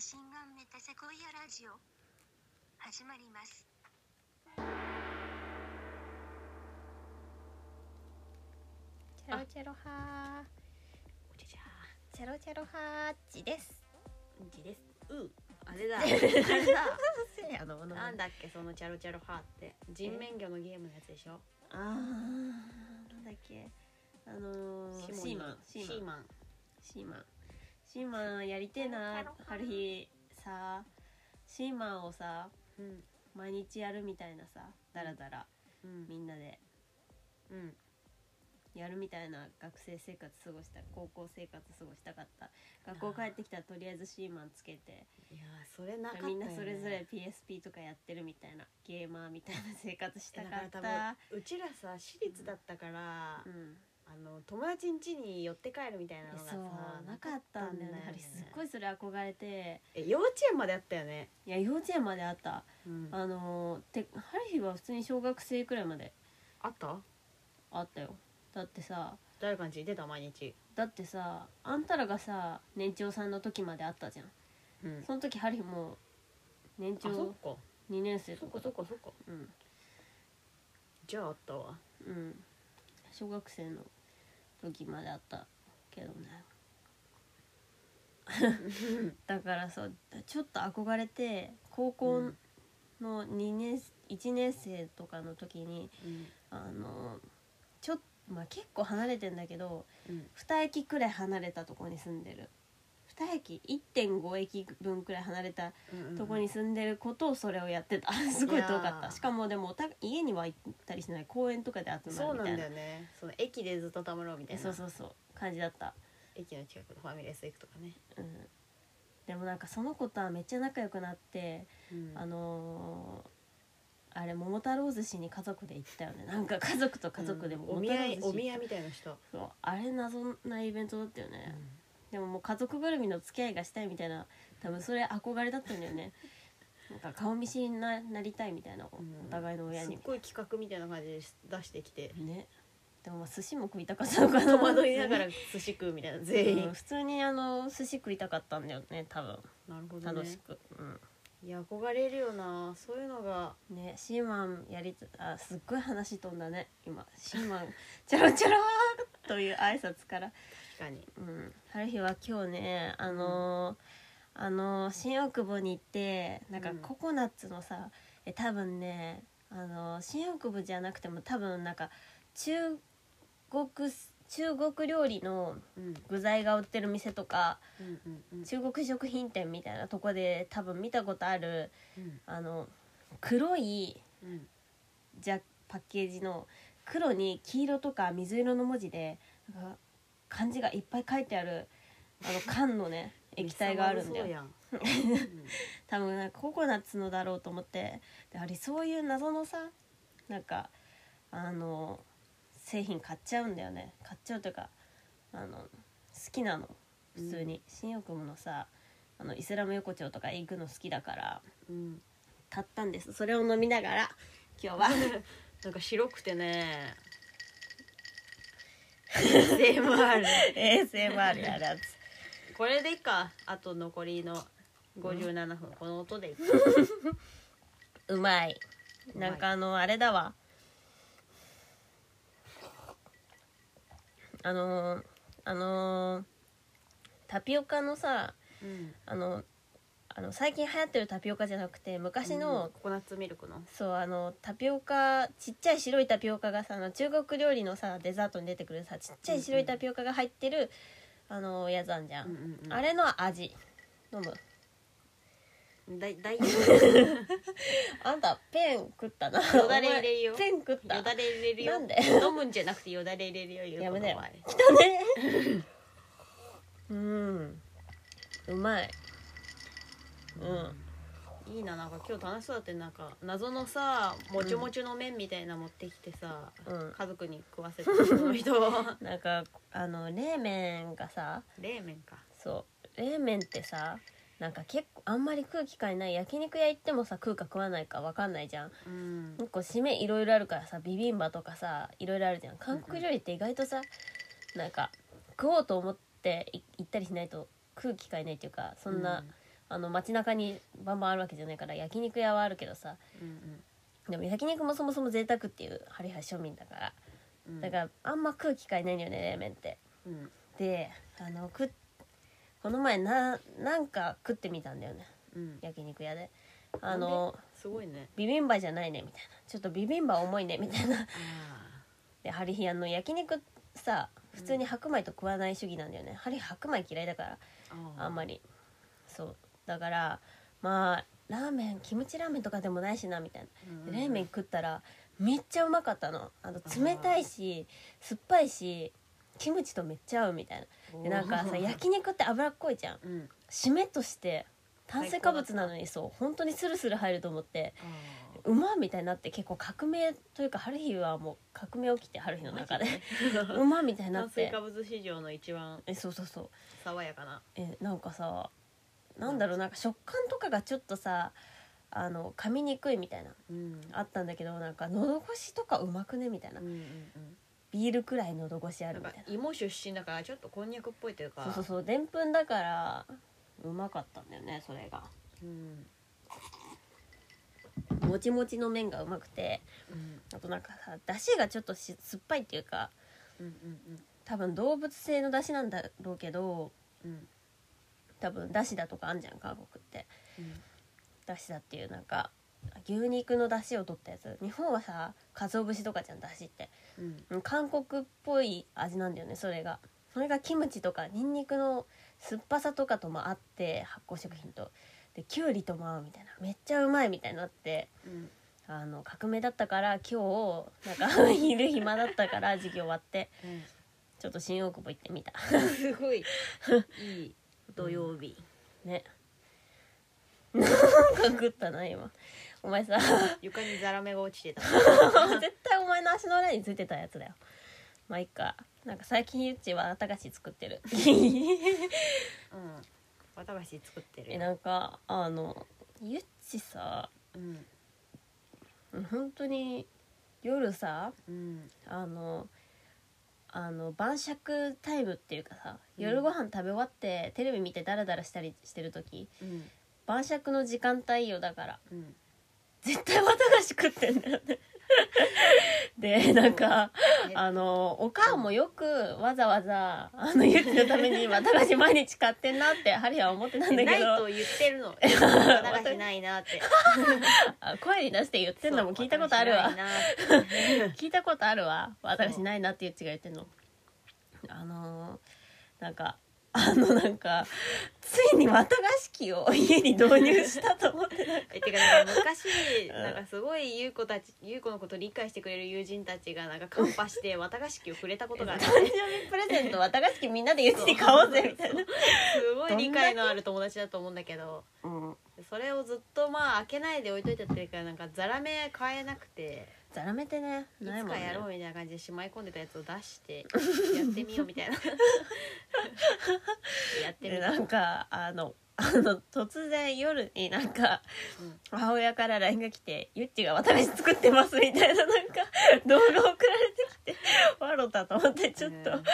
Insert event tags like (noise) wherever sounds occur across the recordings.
シンガンメタセコイアラジオ。始まります。チェロチェロハおじゃじゃー。チェロチェロハーチです。ーじです。う。あれだ。(laughs) あれだ。(laughs) せやの。なんだっけそのチャロチャロハーって。人面魚のゲームのやつでしょ？あーなんだっけ。あのー、シーマンシーマン。シーマン。シーマンやりてえな春日。さシーマンをさうん毎日やるみたいなさだらだらうん。みんなで。うん。やるみたいな学生生活過ごした高校生活過ごしたかった。学校帰ってきたらとりあえずシーマンつけて。いやーそれなかったよ、ね、みんなそれぞれ PSP とかやってるみたいなゲーマーみたいな生活したかった。うちらさ私立だったから、うんあの友達ん家に寄って帰るみたいなのがさそうなかったんだよね。あれすっごいそれ憧れて。え幼稚園まであったよね、いや幼稚園まであった。うん、あのーて春日は普通に小学生くらいまで。あった？あったよ。だってさ誰かん家出た？毎日。だってさあんたらがさ年長さんの時まであったじゃん。うん。その時春日もう年あそっ長か。2年生そっかそっかそっか。うん。じゃああったわ。うん。小学生の時まであったけどね。だからそうちょっと憧れて高校の2年1年生とかの時にうん。あのちょっまあ結構離れてんだけどうん。2駅くらい離れたとこに住んでる2駅1.5駅分くらい離れたうんとこに住んでることをそれをやってた。(laughs) すごい遠かった。しかもでもおた家には行ったりしない公園とかで集まそうなんるみたいな。だよね。その駅でずっとたまろうみたいな。そうそうそう。感じだった、駅の近くのファミレス行くとかね、うん、でもなんかその子とはめっちゃ仲良くなって、うん。あのーあれ桃太郎寿司に家族で行ったよね。なんか家族と家族でうん。お桃見合いみたいな人、そう。あれ謎なイベントだったよね、でももう家族ぐるみの付き合いがしたいみたいな多分それ憧れだったんだよね。なんか顔見知りにななりたいみたいな、お互いの親に。すっごい企画みたいな感じで出してきて。ね。でもまあ寿司も食いたかったのかな。戸惑いながら寿司食うみたいな。全員、うん普通にあの寿司食いたかったんだよね多分。なるほどね。楽しく、いや憧れるよな。そういうのが。うんねシーマンやりたあすっごい話飛んだね今。シーマン。チャロチャローという挨拶から。確かに。うん。春日は今日ねあのーあのー新大久保に行ってなんかうん。ココナッツのさ、え多分ねあのー新大久保じゃなくても多分なんか中国中国料理のうん。具材が売ってる店とかうんうんうん。中国食品店みたいなとこで多分見たことあるうん。あの黒いうん。じゃパッケージの黒に黄色とか水色の文字でなんか漢字がいっぱい書いてあるあの缶のね (laughs) 液体があるんだよ。(laughs) 多分なんかココナッツのだろうと思って。であれそういう謎のさなんかあの製品買っちゃうんだよね。買っちゃうというかあの好きなの。普通に、新大久保のさあのイスラム横丁とか行くの好きだからうん。買ったんです。それを飲みながら今日は (laughs) なんか白くてね。ASMR ASMR やる。やつこれでいいか。あと残りの57分。この音でいい。かうまい。なんかあのあれだわ。あのーあのータピオカのさうん。あのあの最近流行ってるタピオカじゃなくて昔の、うんココナッツミルクの。そうあのタピオカちっちゃい白いタピオカがさあの中国料理のさデザートに出てくるさちっちゃい白いタピオカが入ってる、あのやつあんじゃん、うんうんうん。あれの味。飲む。だいだい (laughs) あんたペン食ったな。よだれ入れるよ。お前ペン食った？よだれ入れるよ。なんで？飲むんじゃなくてよだれ入れるよ言うやめなよ。この前。汚ね。(laughs) うん。うまいうん。いいななんか今日楽しそうだってなんか謎のさもちもちの麺みたいな持ってきてさ、うん。家族に食わせたその人 (laughs) なんかあの冷麺がさ冷麺か。そう冷麺ってさなんか結構あんまり食う機会ない。焼肉屋行ってもさ食うか食わないか分かんないじゃん。うん。結構締めいろいろあるからさビビンバとかさいろいろあるじゃん。韓国料理って意外とさなんか食おうと思ってい行ったりしないと食う機会ないっていうかそんな、あの街中にバンバンあるわけじゃないから焼肉屋はあるけどさ。うんでも焼肉もそもそも贅沢っていうハリハリ庶民だからうん。だからあんま食う機会ないんだよね冷麺って。うん。であのくこの前ななんか食ってみたんだよね。うん。焼肉屋で。あのすごいね。ビビンバじゃないねみたいな。ちょっとビビンバ重いねみたいな。(laughs) あでハリヒアンの焼肉さ普通に白米と食わない主義なんだよね、ハリ白米嫌いだからああんまり。そうだからまあラーメンキムチラーメンとかでもないしなみたいな。で冷麺食ったらめっちゃうまかったの。あの冷たいし酸っぱいしキムチとめっちゃ合うみたいな。でなんかさ焼肉って脂っこいじゃん。うん。締めとして炭水化物なのにそう本当にスルスル入ると思ってあうまっみたいになって結構革命というか春日はもう革命起きて春日の中で。(laughs) うまっみたいになって。炭水化物市場の一番えそうそうそう。爽やかな。えなんかさなんだろうなんか食感とかがちょっとさあの噛みにくいみたいなうん。あったんだけどなんか喉越しとかうまくねみたいな。うんうんうん。ビールくらい喉越しあるみたいな。芋出身だからちょっとこんにゃくっぽいというか。そうそうそうでんぷんだからうまかったんだよねそれが。うん。もちもちの麺がうまくてうん。あとなんかさだしがちょっとし酸っぱいっていうかうんうん多分動物性のだしなんだろうけどうん多分だしだとかあんじゃん韓国って。うん。だしだっていうなんか牛肉のだしを取ったやつ。日本はさ鰹節とかじゃんだしって。うん。うん韓国っぽい味なんだよねそれが。それがキムチとかニンニクの酸っぱさとかとも合って発酵食品と。できゅうりとも合うみたいな。めっちゃうまいみたいになってうん。あの革命だったから今日なんか (laughs) 昼暇だったから授業終わって。うん。ちょっと新大久保行ってみた。すごい。(laughs) いい土曜日。ね。(laughs) なんか食ったな今。お前さ。床にザラメが落ちてた。(laughs) 絶対お前の足の裏についてたやつだよ。まあいっか。なんか最近ゆっちは綿菓子作ってる。(laughs) うん。綿菓子作ってるえなんかあのゆっちさうん本当に夜さうん。あのあの晩酌タイムっていうかさうん。夜ご飯食べ終わってテレビ見てダラダラしたりしてる時うん。晩酌の時間帯よだから。うん。絶対綿菓子食ってんだよね (laughs) でなんかね。あのお母もよくわざわざあのゆっちのために綿菓子毎日買ってんなってハリは思ってたんだけないとど言ってるの。綿菓子ないなって。(laughs) あ声に出して言ってんのも聞いたことあるわ。聞いたことあるわ。綿菓子ないなって (laughs) ゆっちが言ってんの。あのーなんかあのなんかついに綿菓子機を家に導入したと思ってなんか。えてかなんか昔うんなんかすごい優子たち優子のこと理解してくれる友人たちがなんかカンパして (laughs) 綿菓子機をくれたことがあって。誕生日プレゼント綿菓子機みんなでゆっちに買おうぜみたいな。すごい理解のある友達だと思うんだけど。うん。それをずっとまあ開けないで置いといてってるからなんかザラメ買えなくてザラメってね。いないもんかやろうみたいな感じでしまい込んでたやつを出して (laughs) やってみようみたいな。(laughs) やってみたでなんかあのあの突然夜になんかうん。母親から LINE が来て「ゆっちが綿菓子作ってます」みたいななんか (laughs) 動画送られてきて笑ったと思ってちょっとうん。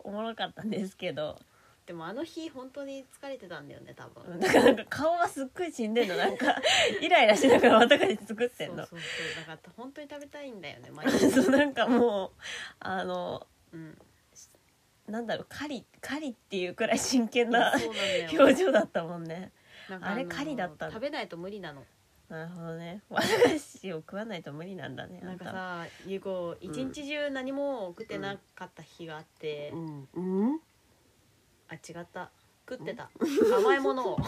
おもろかったんですけどでもあの日本当に疲れてたんだよね多分。だからなんか顔はすっごい死んでんの。なんか (laughs) イライラしながら綿菓子作ってんの。そうそうそう。だから本当に食べたいんだよね (laughs) 毎日。そうなんかもうあのうん。なんだろう狩り狩りっていうくらい真剣な表情だったもんね。あれ狩りだったの。食べないと無理なの。なるほどね。綿菓子を食わないと無理なんだねあなんかたさゆう子一日中何も食ってなかった日があって、うん。うん？あ違った。食ってた。甘いものを。(laughs)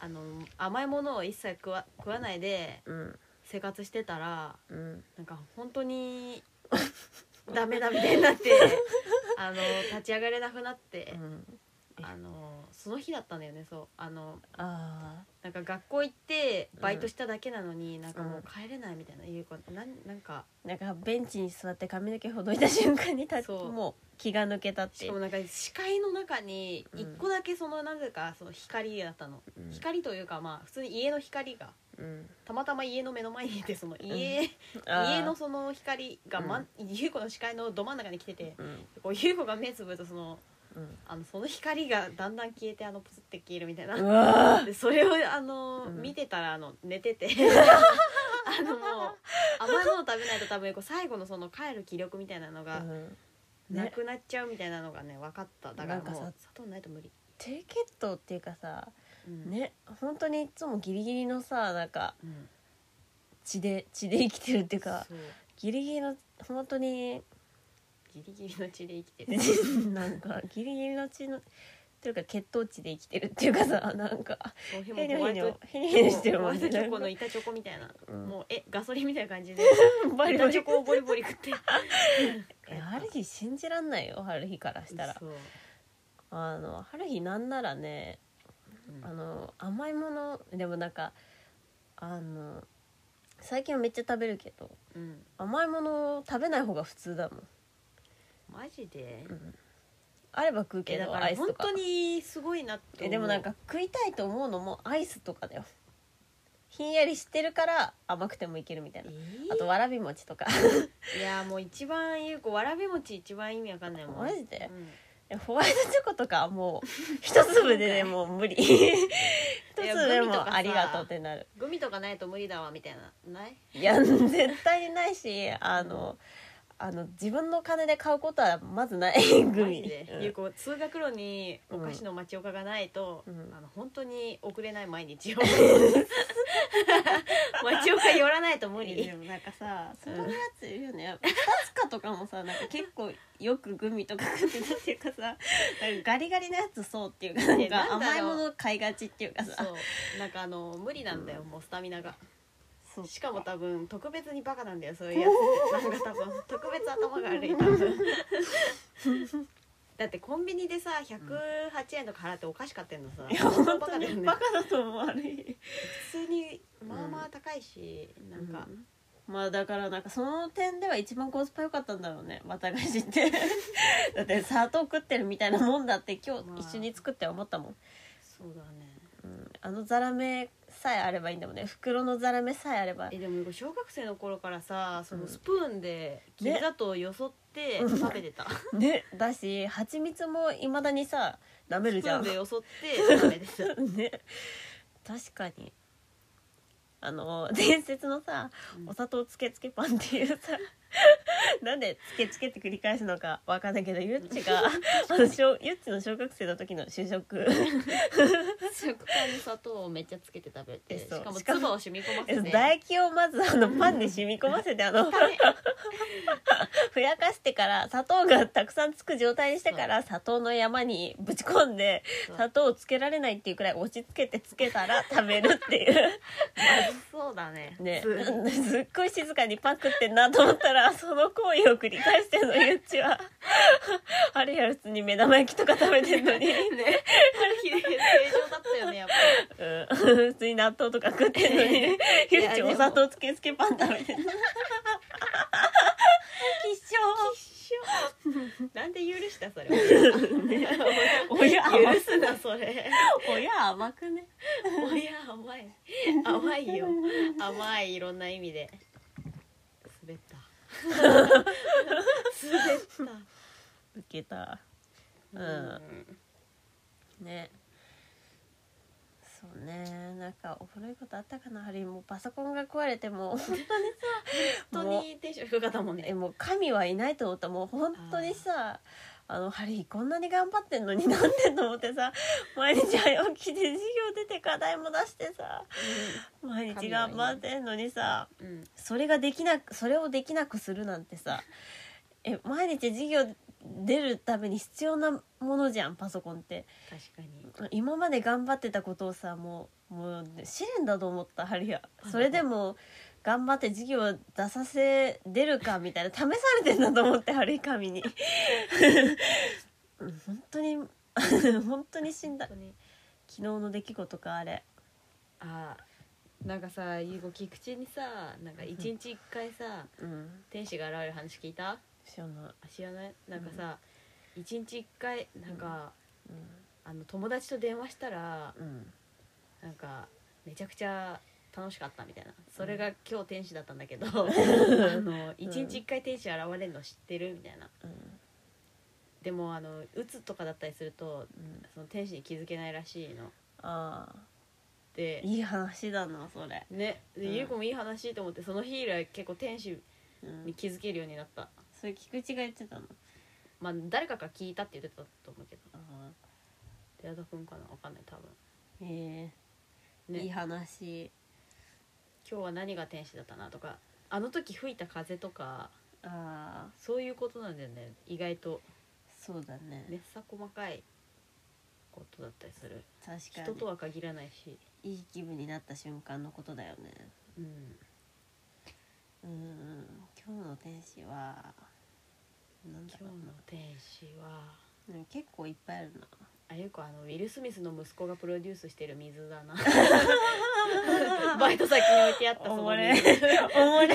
あの甘いものを一切食わ食わないでうん。生活してたらうん。なんか本当に (laughs) ダメだみたいになってあの立ち上がれなくなって、うんあのその日だったんだよねそう。あのあなんか学校行ってバイトしただけなのに、なんかもう帰れないみたいないう子なんなんか。ーなんかベンチに座って髪の毛ほどいた瞬間にたそう。もう気が抜けたって。しかもなんか視界の中にうん。一個だけそのなぜかその光だったの、うん。光というかまあ普通に家の光がうん。たまたま家の目の前にいてその家、家のその光が、まん、優子の視界のど真ん中に来ててうん。こう優子が目つぶるとそのうん。あのその光がだんだん消えてあのプスって消えるみたいな。うわでそれをあの、うん。見てたらあの寝てて。(laughs) あのもう甘いもの食べないと多分こう最後のその帰る気力みたいなのがうん。なねくなっちゃうみたいなのがね分かった。だからなんかさもう砂糖ないと無理、低血糖っていうかさうん。ね本当にいつもギリギリのさなんかうん、血で血で生きてるっていうかそう。ギリギリの本当にギリギリの血で生きてる。(laughs) なんかギリギリの血のっていうか血糖値で生きてるっていうかさなんかヘ辺ニョヘニョヘニョヘニョしてるもんね。の板チョコみたいな、うんもうえガソリンみたいな感じでバリバリ板チョコをボリボリ食ってえ春日信じらんないよ春日からしたらあの春日なんならねうんあの甘いものでもなんかあの最近はめっちゃ食べるけどうん甘いもの食べない方が普通だもん、マジで、あれば食うえだけどから本アイスとか。当にすごいなってえでもなんか食いたいと思うのもアイスとかだよ。ひんやりしてるから甘くてもいけるみたいな。えあとわらび餅とか。いやもう一番有効わらび餅一番意味わかんないもん。マジで？うん。えホワイトチョコとかはもう (laughs) 一粒でね (laughs) もう無理。(laughs) 一粒でもグミとかさありがとうってなる。グミとかないと無理だわみたいな。ない？いや絶対にないしあのあの自分の金で買うことはまずないグミ。で、うん。有効通学路にお菓子の町岡がないと、うん。あの本当に遅れない毎日を。(laughs) 町岡寄らないと無理。でもなんかさそういうやついるよね。二つかとかもさなんか結構よくグミとか食ってたっていうかさガリガリなやつそうっていうかなんか甘いもの買いがちっていうかさ。なんかあの無理なんだよ、もうスタミナがそうしかも多分特別にバカなんだよそういうやつ。なんか多分特別頭が悪い多分。(laughs) だってコンビニでさ108円とか払ってお菓子買ってんのさ。いや本当バカだよね。にバカだと思う悪い普通にまあまあ高いし、なんか、うん。まあだからなんかその点では一番コスパ良かったんだろうね。綿菓子って。(laughs) だって砂糖食ってるみたいなもんだって今まあ日一緒に作って思ったもん、そうだね。うん、あのザラメさえあればいいんだもんね。袋のザラメさえあれば。えでも小学生の頃からさそのうん。スプーンできびだとよそってうん食べてた、(laughs) ね。だし蜂蜜もいまだにさ舐めるスプーじゃんンでよそって (laughs) 食べてた。ね。確かに。あの伝説のさうん。お砂糖つけつけパンっていうさ (laughs) なんでつけつけって繰り返すのかわかんないけどゆっちが (laughs) あの小ゆっちの小学生の時の主食食パンに砂糖をめっちゃつけて食べてえそう。しかもしかも唾を染み込ませて。唾液をまずあのパンに染み込ませてあの (laughs) ふやかしてから砂糖がたくさんつく状態にしてから砂糖の山にぶち込んでそう。砂糖をつけられないっていうくらい押し付けてつけたら食べるっていう。まずそうだね。ね。すっごい静かにパン食ってんなと思ったらその行為を繰り返してんのゆっちは。あれや普通に目玉焼きとか食べてんのに、ね。正常だったよねやっぱ。りうん、普通に納豆とか食ってんのに。ゆっちお砂糖つけつけパン食べてんの。(laughs) なんで許したそれ親甘許すなそれ。親甘くね。親甘い。甘いよ。甘いいろんな意味で (laughs) 滑った。受けた。うん。うんね。そうね。なんかおもろいことあったかなハリー。もうパソコンが壊れても。う本当にさ本当にテンション低かったもんね。えもう神はいないと思った。もう本当にさあのハリーこんなに頑張ってんのに (laughs) なんでと思ってさ毎日早起きで授業出て課題も出してさ毎日頑張ってんのにさうん。それができなくそれをできなくするなんてさえ毎日授業出るために必要なものじゃんパソコンって。確かに。今まで頑張ってたことをさもうもう試練だと思ったハリーはそれでも頑張って授業出させ出るかみたいな試されてんだと思ってハリー神に。う (laughs) ん本当に (laughs) 本当に死んだ。昨日の出来事かあれ。あなんかさゆうご菊池にさなんか一日一回さうん。天使が現れる話聞いた？知らない。あ知らない？なんかさ一日一回なんか、うあの友達と電話したらんうん。なんかめちゃくちゃ楽しかったみたいな。それが今日天使だったんだけど (laughs) あの一日一回天使現れるの知ってるみたいな。うん。でもあの鬱とかだったりするとうん。その天使に気づけないらしいの。ああ。でいい話だなそれ、ね。でうん。ゆう子もいい話と思ってその日以来結構天使うん。に、気づけるようになった。それ菊池が言ってたの？まあ誰かから聞いたって言ってたと思うけど。ああ。寺田君かな？わかんない多分。ええ。ね。いい話今日は何が天使だったなとかあの時吹いた風とかああそういうことなんだよね。意外と。そうだね。めっさ細かいことだったりする。確かに。人とは限らないし。いい気分になった瞬間のことだよね。うん。うん。今日の天使はなんだろう今日の天使は。なうん結構いっぱいあるなあゆう子あのウィル・スミスの息子がプロデュースしてる水だな。(laughs) バイト先に置いてあったそのおもれ。水おもれ。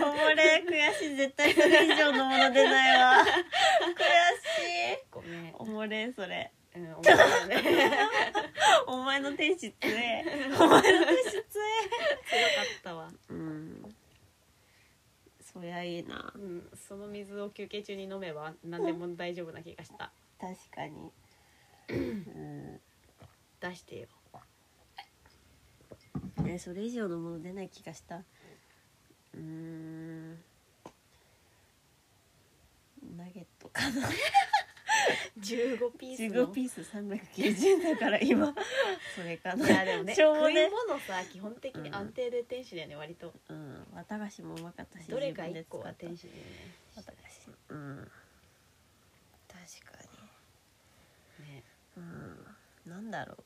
おもれ。悔しい。絶対それ以上のもの出ないわ。悔しい。ごめん。おもれそれ。うん思ったよね。(laughs) お前の天使つえ。お前の天使つ強かったわ、えうん。そりゃいいな。うん、その水を休憩中に飲めば何でも大丈夫な気がした。確かに。うん出してよ。えそれ以上のもの出ない気がした。うーん。ナゲットかな。15ピースの。15ピース390円だから今。それかな。いやでもねしょうも食いね物さ基本的に安定で天使だよね割と。うん。綿菓子もうまかったしどれか1自分で個は天使だよね。綿菓子。うん。確かねにうん。なんだろう。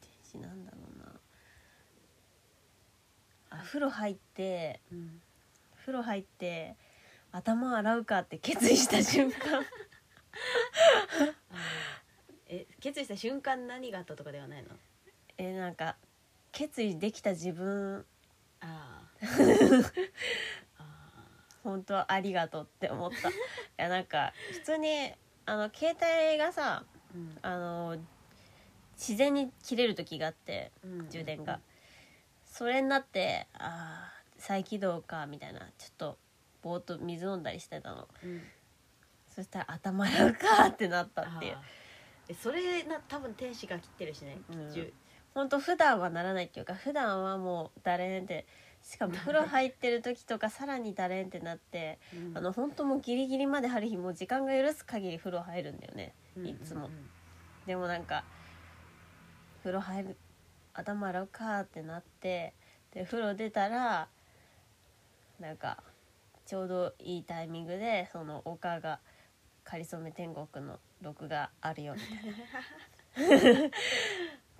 天使なんだろうな。あ風呂入ってうん風呂入って頭洗うかって決意した瞬間。え決意した瞬間何があったとかではないの？えなんか決意できた自分。あー。(laughs) あ本当ありがとうって思った。いやなんか普通にあの携帯がさーうん。あの自然に切れる時があってうん。充電が、それになってあー再起動かみたいな。ちょっとぼーっと水飲んだりしてたの。うん。そしたら頭洗うかってなったっていう。あーえそれな多分天使が切ってるしね、うん。じゅ本当普段はならないっていうか普段はもうだれんってしかも風呂入ってる時とかさらにだれんってなってうん。あの本当もうギリギリまで春日もう時間が許す限り風呂入るんだよねうんいつもうん。うんでもなんか風呂入る頭洗うかってなってで風呂出たらなんかちょうどいいタイミングでその岡が「かりそめ天国」の録画あるよみたいな。(laughs)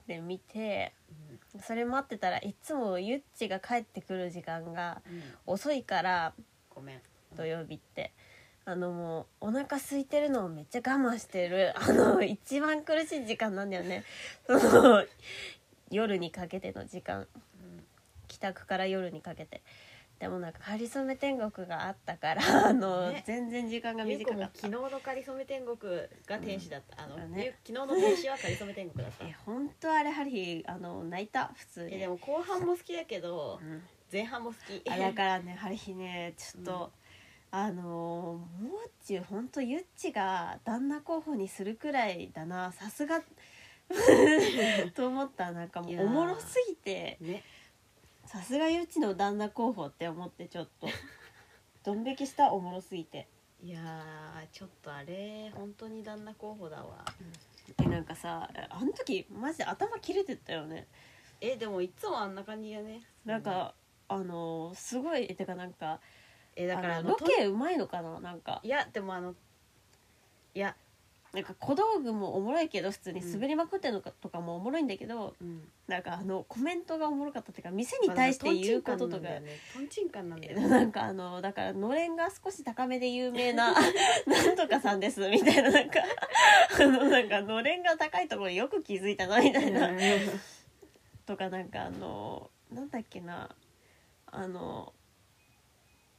で見てそれ待ってたらいつもゆっちが帰ってくる時間がうん。遅いからごめん。土曜日って。あのもうお腹空いてるのをめっちゃ我慢してる。あの一番苦しい時間なんだよね。その夜にかけての時間。帰宅から夜にかけてでもなんか「かりそめ天国」があったからあの、ね全然時間がゆう短かった。昨日のかりそめ天国が天使だった、あの、だね。ゆ昨日の天使はかりそめ天国だった。(laughs) え本当あれハリーあの泣いた普通に。えでも後半も好きだけどうん。前半も好き。あだからねハリーねちょっと、あのもう中本当ゆっちが旦那候補にするくらいだなさすが。(laughs) (laughs) と思った。なんかもいうやー。おもろすぎて。ねさすがゆっちの旦那候補って思ってちょっと。(laughs) ドン引きしたおもろすぎて。いやーちょっとあれ本当に旦那候補だわ。えなんかさあの時マジで頭切れてたよね。えでもいつもあんな感じだね。なんか、あのすごいてかなんかえだからああのとのロケうまいのかななんか。いやでもあのいやなんか小道具もおもろいけど普通にうん滑りまくってるのかとかもおもろいんだけど、うん。なんかあのコメントがおもろかったっていうか店に対して言うこととか、トンチンカンなんだよえねなんかあのだからのれんが少し高めで有名な (laughs) なんとかさんですみたいななんかあのなんかのれんが高いところによく気づいたなみたいな。とかなんかあのなんだっけなあの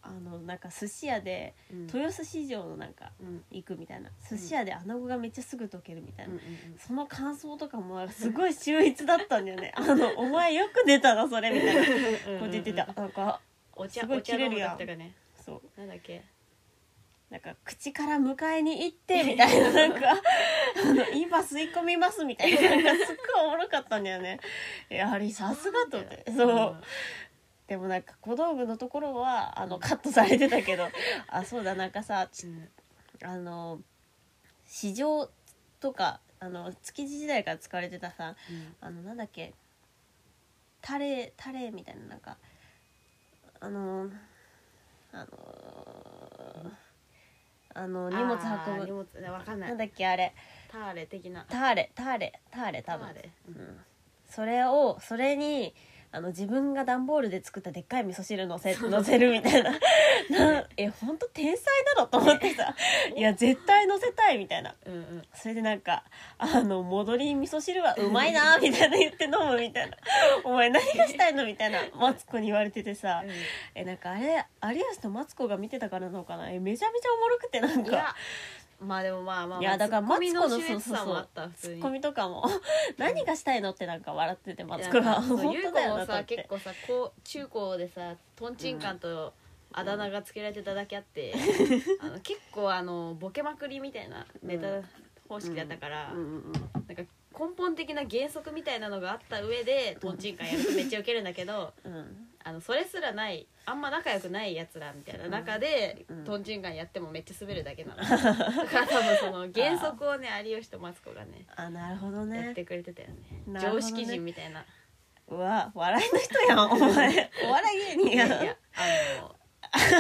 あのなんか寿司屋でうん。豊洲市場のなんかうん。行くみたいな。寿司屋で穴子がめっちゃすぐ溶けるみたいな、その感想とかもすごい秀逸だったんだよね。(laughs) あのお前よく出たなそれみたいな。うんこう出てた。なんかお茶すごい切れるやん。ね。そう。なんだっけ？なんか口から迎えに行ってみたいな。なんかあの今吸い込みますみたいな。なんかすっごいおもろかったんだよね。やはりさすがと思って。そうでもなんか小道具のところはあのカットされてたけど (laughs) あそうだなんかさうんあの市場とかあの築地時代から使われてたさうん。あのなんだっけタレタレみたいななんかあのあのあの荷物運ぶ物わかんなないんだっけあれ。ターレ的な。ターレターレターレ多分。ターレ。うんうん、それをそれにあの自分が段ボールで作ったでっかい味噌汁のせのせるみたいな。(laughs) なえ本当天才なのと思ってさ。いや絶対乗せたいみたいな。うんうん。それでなんか「あの戻り味噌汁はうまいな」みたいな言って飲むみたいな「お前何がしたいの?」みたいなマツコに言われててさ。えなんかあれ有吉とマツコが見てたからなのかな。えめちゃめちゃおもろくてなんかまあでもまあまあまあいやだからマツコのツッコミの秀逸さもあった普ツッ通にコミとかも何がしたいのってなんか笑っててマツコが。(laughs) 本当だよなと思って。結構さこう中高でさとんちんかんとあだ名がつけられてただけあって、あの結構あのボケまくりみたいなネタ方式だったから、うん。うんうんなんか根本的な原則みたいなのがあった上でとんちんかんやるとめっちゃウケるんだけどうんあのそれすらないあんま仲良くないやつらみたいな中で、うん。とんちんかんやってもめっちゃ滑るだけなの。だから多分その原則をね有吉とマツコがねあなるほどやっねてくれてたよね。なるほどね。常識人みたいな。うわ笑いの人やんお前。お笑い芸人やん。いやあ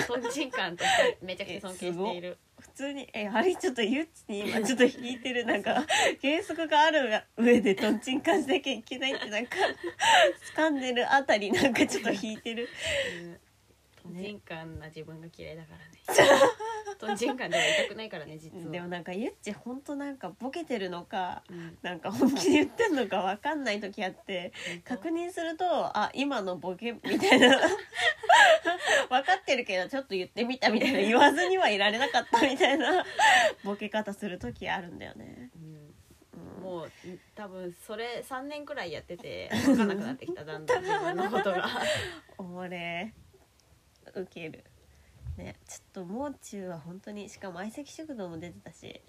のとんちんかんとしてめちゃくちゃ尊敬している。普通にえあれちょっとゆっちに今ちょっと引いてるなんか (laughs) 原則がある上でとんちんかんしなきゃいけないってなんか掴んでるあたりなんかちょっと引いてる。うんとんちんかんな自分が嫌いだからねとんちんかんでは痛くないからね実は。でもなんかゆっちほんとなんかボケてるのかうん。なんか本気で言ってんのかわかんない時あって確認するとあ今のボケみたいな。(laughs) 分かってるけどちょっと言ってみたみたいな言わずにはいられなかったみたいな (laughs) ボケ方する時あるんだよね。うん。うん。もう多分それ3年くらいやってて分かんなくなってきただんだん自分のことが。(laughs) おもれウケるねちょっともう中は本当にしかも相席食堂も出てたし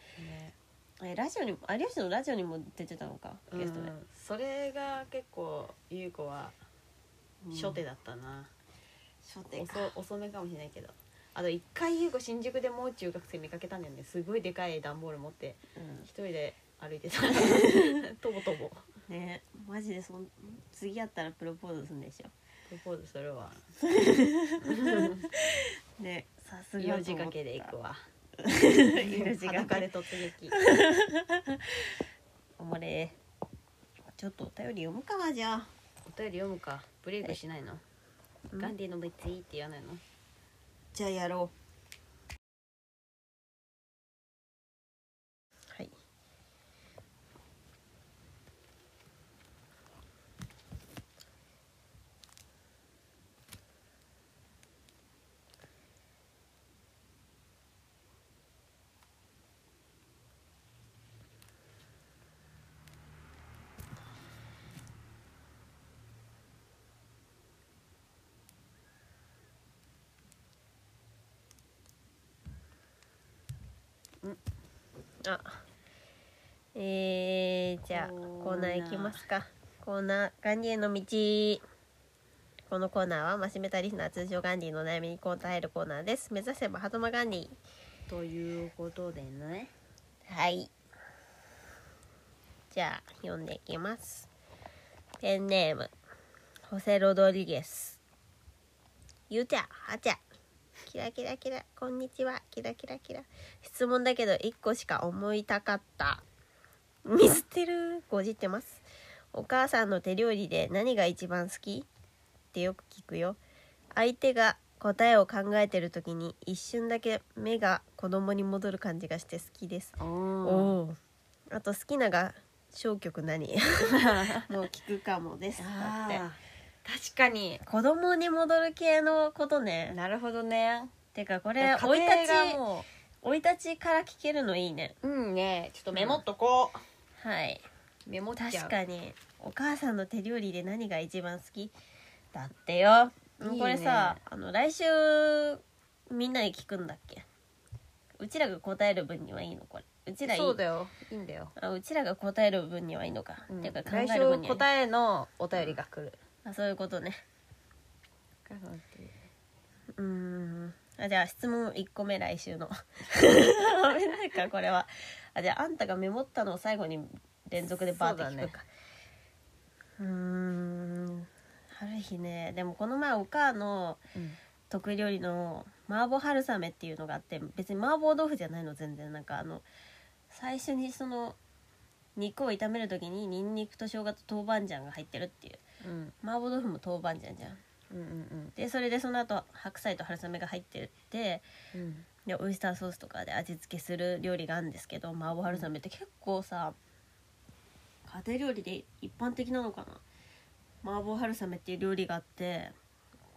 えラジオにも有吉のラジオにも出てたのかうん。ゲストで、それが結構優子は初手だったな、初手か。遅遅めかもしれないけど。あと一回優子新宿でもう中学生見かけたんだよね。すごいでかい段ボール持ってうん。一人で歩いてた。(laughs) とぼとぼ。ねマジでそん次やったらプロポーズするんでしょ。プロポーズするわ (laughs) (laughs) ねさすが色仕掛けで行くわ。色仕掛裸でけ突撃。(laughs) おもれ。ちょっとお便り読むかじゃあ。お便り読むか。ブレイクしないの？うん。ガンディの別にいいって言わないの？じゃあやろうはいあえー、じゃあコーナー。いきますか。コーナーガンディへの道。このコーナーはマシメタリスナー通称ガンディの悩みに答えるコーナーです。目指せばハトマガンディ。ということでね。はい。じゃあ読んでいきます。ペンネームホセ・ロドリゲス。ゆうちゃはちゃキラキラキラ。こんにちは。キラキラキラ。質問だけど1個しか思いたかった。ミスってる？ごじってます。お母さんの手料理で何が一番好き？ってよく聞くよ。相手が答えを考えてる時に一瞬だけ目が子供に戻る感じがして好きです。おあと好きなが小曲何？(laughs) (laughs) (laughs) もう聞くかもです。だって確かに。子供に戻る系のことね。なるほどね。てかこれ家生い立ちも生い立ちから聞けるのいいね。ううんね。ちょっとメモっとこう、はい。メモっちゃう。確かに。お母さんの手料理で何が一番好き？だってよ。いいね。これさあの来週みんなに聞くんだっけ？うちらが答える分にはいいのこれ。うちらいい。そうだよ。いいんだよ、あうちらが答える分にはいいのか、うん。っていうか考え来る分にはいい。週答えのお便りが来る、あそういうことね。うーん。あじゃあ質問1個目来週の。(laughs) 危ないかこれは。あじゃああんたがメモったのを最後に連続でバーって聞くか。う,、ーん。ある日ねでもこの前お母のうん得意料理の麻婆春雨っていうのがあって別に麻婆豆腐じゃないの全然。なんかあの最初にその肉を炒める時にニンニクと生姜と豆板醤が入ってるっていううん。麻婆豆腐も豆板醤じゃん。うんうんでそれでその後白菜と春雨が入ってってうん。でオイスターソースとかで味付けする料理があるんですけど麻婆春雨って結構さ家庭料理で一般的なのかな？麻婆春雨っていう料理があって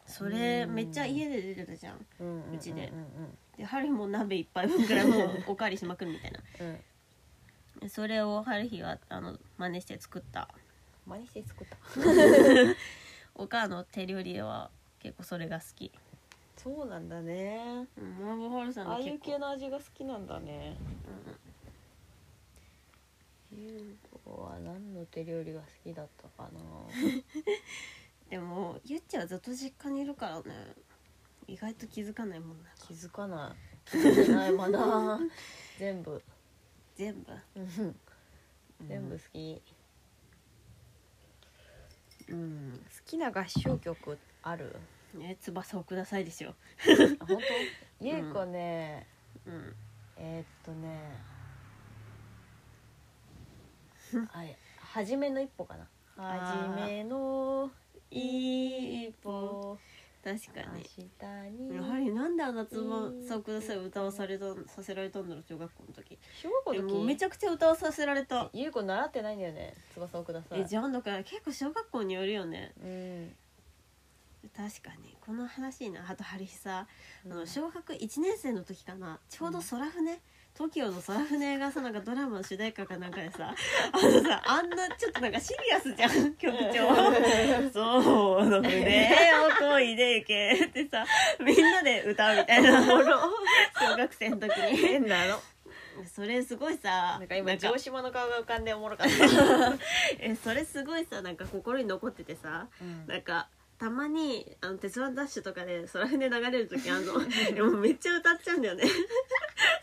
それうん。めっちゃ家で出てたじゃんうんうちでうんで。春日も鍋一杯分くらいもうおかわりしまくるみたいな。(laughs) うん。それを春日があの真似して作った真似して作った。(laughs) お母の手料理は結構それが好き、そうなんだね。うん、麻婆春雨ああいう系の味が好きなんだね。ゆうこは何の手料理が好きだったかな？(laughs) でもゆっちはずっと実家にいるからね。意外と気づかないもんな気づかない。気づいてないまだ。(laughs) 全部。全部。うん。全部好き、うん。好きな合唱曲ある？ね翼をくださいですよ。あ本当？ゆ (laughs) うこね、うん。えーっとねはい初めの一歩かな。初めの一歩歩確かに。明日に。やはりなんであんな翼をくださいを歌わされたさせられたんだろう小学校の時。小学校えの時？もうめちゃくちゃ歌わさせられた。ゆうこ習ってないんだよね翼をください。えじゃあだから結構小学校によるよね。うん。確かにこの話になあとハリヒさあうん。の小学1年生の時かな。ちょうど空船 TOKIO の空船がさなんかドラマの主題歌かなんかでさあのさあんなちょっとなんかシリアスじゃん (laughs) 曲調そうの船を恋で行けってさみんなで歌うみたいな。小学生の時に。変なの。それすごいさなんか今城島の顔が浮かんでおもろかった、(laughs) えそれすごいさなんか心に残っててさうん。なんかたまにあの鉄腕ダッシュとかで空船流れる時あんの。(laughs) でもめっちゃ歌っちゃうんだよね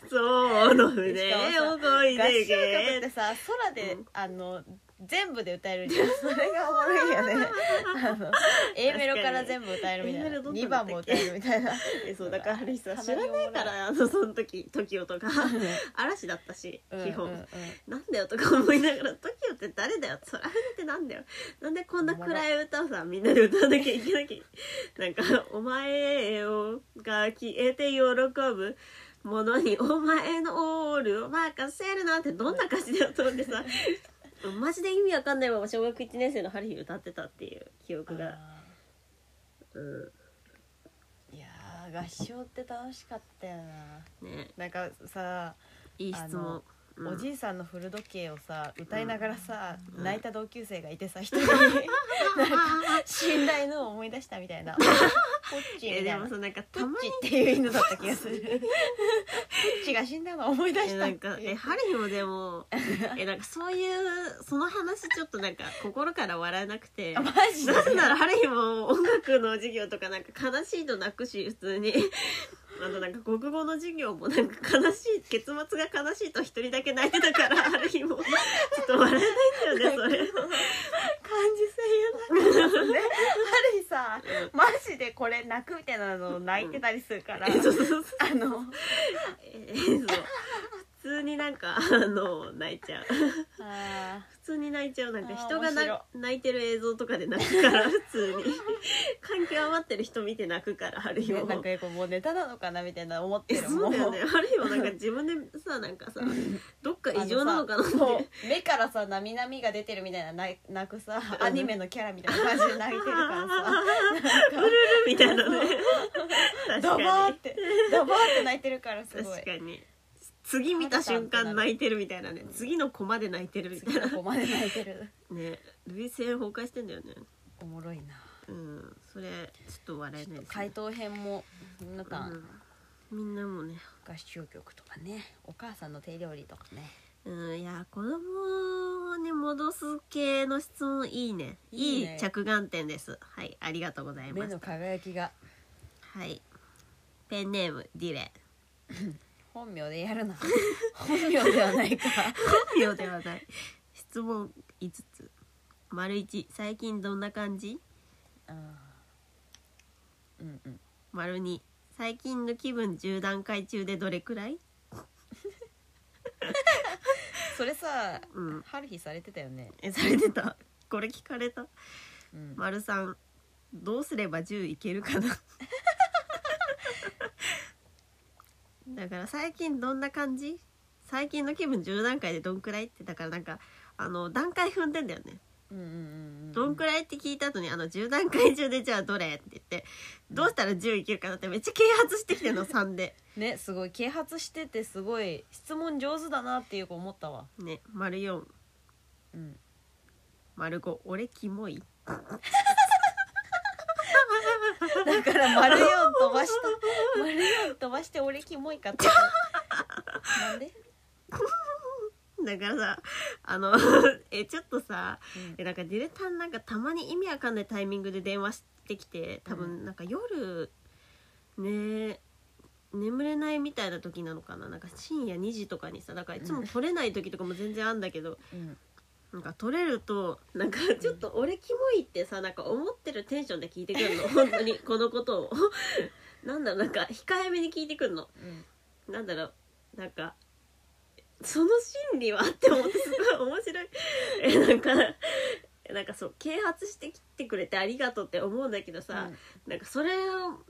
そうの船を恋合唱で曲っけてさ空で、うん。あの全部で歌えるじゃん。それがおもろいよね。(laughs) あの A メロから全部歌えるみたいな。2たっけ番も歌えるみたいな。(laughs) えそうだからハリーさか知らないからあのその時 TOKIO とか。嵐だったし基本、うんうん。うんなんだよとか思いながら TOKIO って誰だよ？空船ってなんだよ？なんでこんな暗い歌をさみんなで歌わなきゃいけなきゃなんか「お前をが消えて喜ぶ」ものにお前のオールを任せるなんてどんな歌詞だよと思ってさマジで意味わかんないまま小学1年生の春日歌ってたっていう記憶が、あうん。ーいやー合唱って楽しかったよな。ね。なんかさ、いい質問、うんおじいさんの古時計をさ歌いながらさ、うん。泣いた同級生がいてさ一人。なんか信頼のを思い出したみたいな。(laughs) ポッチみたいな。えでもさなんかプッたまに。チっていう犬だった気がする。プッチが死んだのを思い出したえなんかえハリーもでもえなんかそういうその話ちょっとなんか心から笑えなくて。あマジで？なぜならハリーも音楽の授業とかなんか悲しいと泣くし普通にあとなんか国語の授業もなんか悲しい結末が悲しいと一人だけ泣いてたからハリーもちょっと笑えないんだよねそれ。感じ声優だからねハリーさマジでこれ泣くみたいなのを泣いてたりするから、うそうそうあのえそう。普 (laughs) 通になんか (laughs) あの泣いちゃう。あ普通に泣いちゃうなんか人が泣いてる映像とかで泣くから普通に。感極まってる人見て泣くからハリーね、もなんかやっぱもうネタなのかなみたいな思ってえるそうだよもね。ハリーもなんか (laughs) 自分でさなんかさどっか異常なのかなって。目からさなみなみが出てるみたいな泣泣くさアニメのキャラみたいな感じで泣いてるからさ。ブルルみたいなね。(laughs) 確ドバーってドバーって泣いてるからすごい。確かに次見た瞬間泣いてるみたいなね。次のコマで泣いてるみたいな。次の子まで泣いてる。ね。類線崩壊してんだよね。おもろいな。うん。それちょっと笑えないですね。回答編もなん。みんなもね。合唱曲とかね。お母さんの手料理とかね。うん。いや子供に戻す系の質問いいね。いいいいね着眼点です。はい。ありがとうございます。目の輝きが。はい。ペンネームディレ (laughs) 本名でやるな。(laughs) 本名ではないか。本名ではない。質問5つ。丸1最近どんな感じ？あー。うんうん。丸2最近の気分10段階中でどれくらい？それさうん。春日されてたよね。えされてた。これ聞かれた。うん。丸3どうすれば10いけるかな？だから最近どんな感じ？最近の気分10段階でどんくらい？ってだからなんかあの段階踏んでんだよね。うんうんうんうんどんくらいって聞いた後にあの10段階中でじゃあどれ？って言ってどうしたら10いけるかなってめっちゃ啓発してきてんの (laughs) 3で。ねすごい。啓発しててすごい質問上手だなっていう子思ったわ。ね丸4うん。丸5俺キモい (laughs) だから丸四飛ばした。(laughs) 丸四飛ばして俺キモいかって。なんで、(laughs) だからさあの (laughs) えちょっとさえなんかディレタンなんかたまに意味わかんないタイミングで電話してきて多う分なんか夜ね眠れないみたいな時なのかな。なんか深夜2時とかにさだからいつも取れない時とかも全然あんだけど、うんなんか取れるとなんかちょっと俺キモいってさなんか思ってるテンションで聞いてくるの？(laughs) 本当にこのことを。(laughs) なんだろうなんか控えめに聞いてくるの。うん。なんだろうなんかその心理はって思ってすごい面白い。(laughs) えなんかなんかそう啓発してきてくれてありがとうって思うんだけどさ、なんかそれを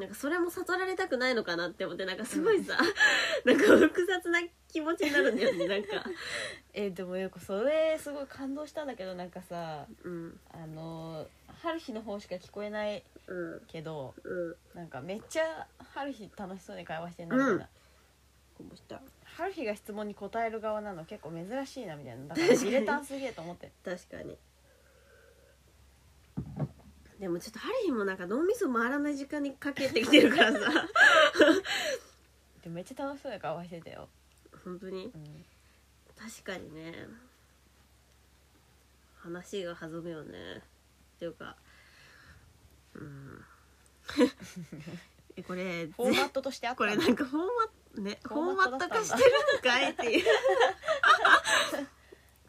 なんかそれも悟られたくないのかなって思ってなんかすごいさ、(laughs) なんか複雑な気持ちになるんだよねなんか。(laughs) えでもよくそれすごい感動したんだけどなんかさうん。あの春日の方しか聞こえないうん。けどうん。なんかめっちゃ春日楽しそうに会話してんなみたいな、こぼした。春日が質問に答える側なの結構珍しいなみたいな。だから確かに。ディレタンすげえと思って。確かにでもちょっとハリーもなんか脳みそ回らない時間にかけてきてるからさ。でもめっちゃ楽しそうに会話してたよ、本当に？うん、確かにね。話が弾むよね。っていうかうん。え (laughs) これフォーマットとしてあった。これなんかフォーマットねフフォーォーマッマットだったんだ。ト化してるんかいっていう。(laughs)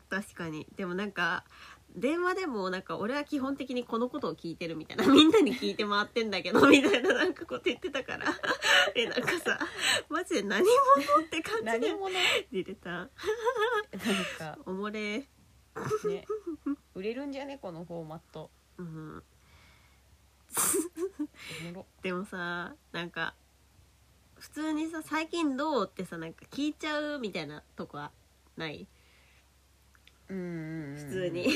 確かに。でもなんか電話でもなんか俺は基本的にこのことを聞いてるみたいな (laughs) みんなに聞いて回ってんだけど (laughs) みたいななんかこと言ってたから。(laughs) えなんかさマジで何者って感じで。何者？なん入れたか。おもれ。ね。売れるんじゃね？このフォーマット。うん。おもろ。でもさなんか普通にさ「最近どう?」ってさなんか聞いちゃうみたいなとこはない？うんうんうん。普通に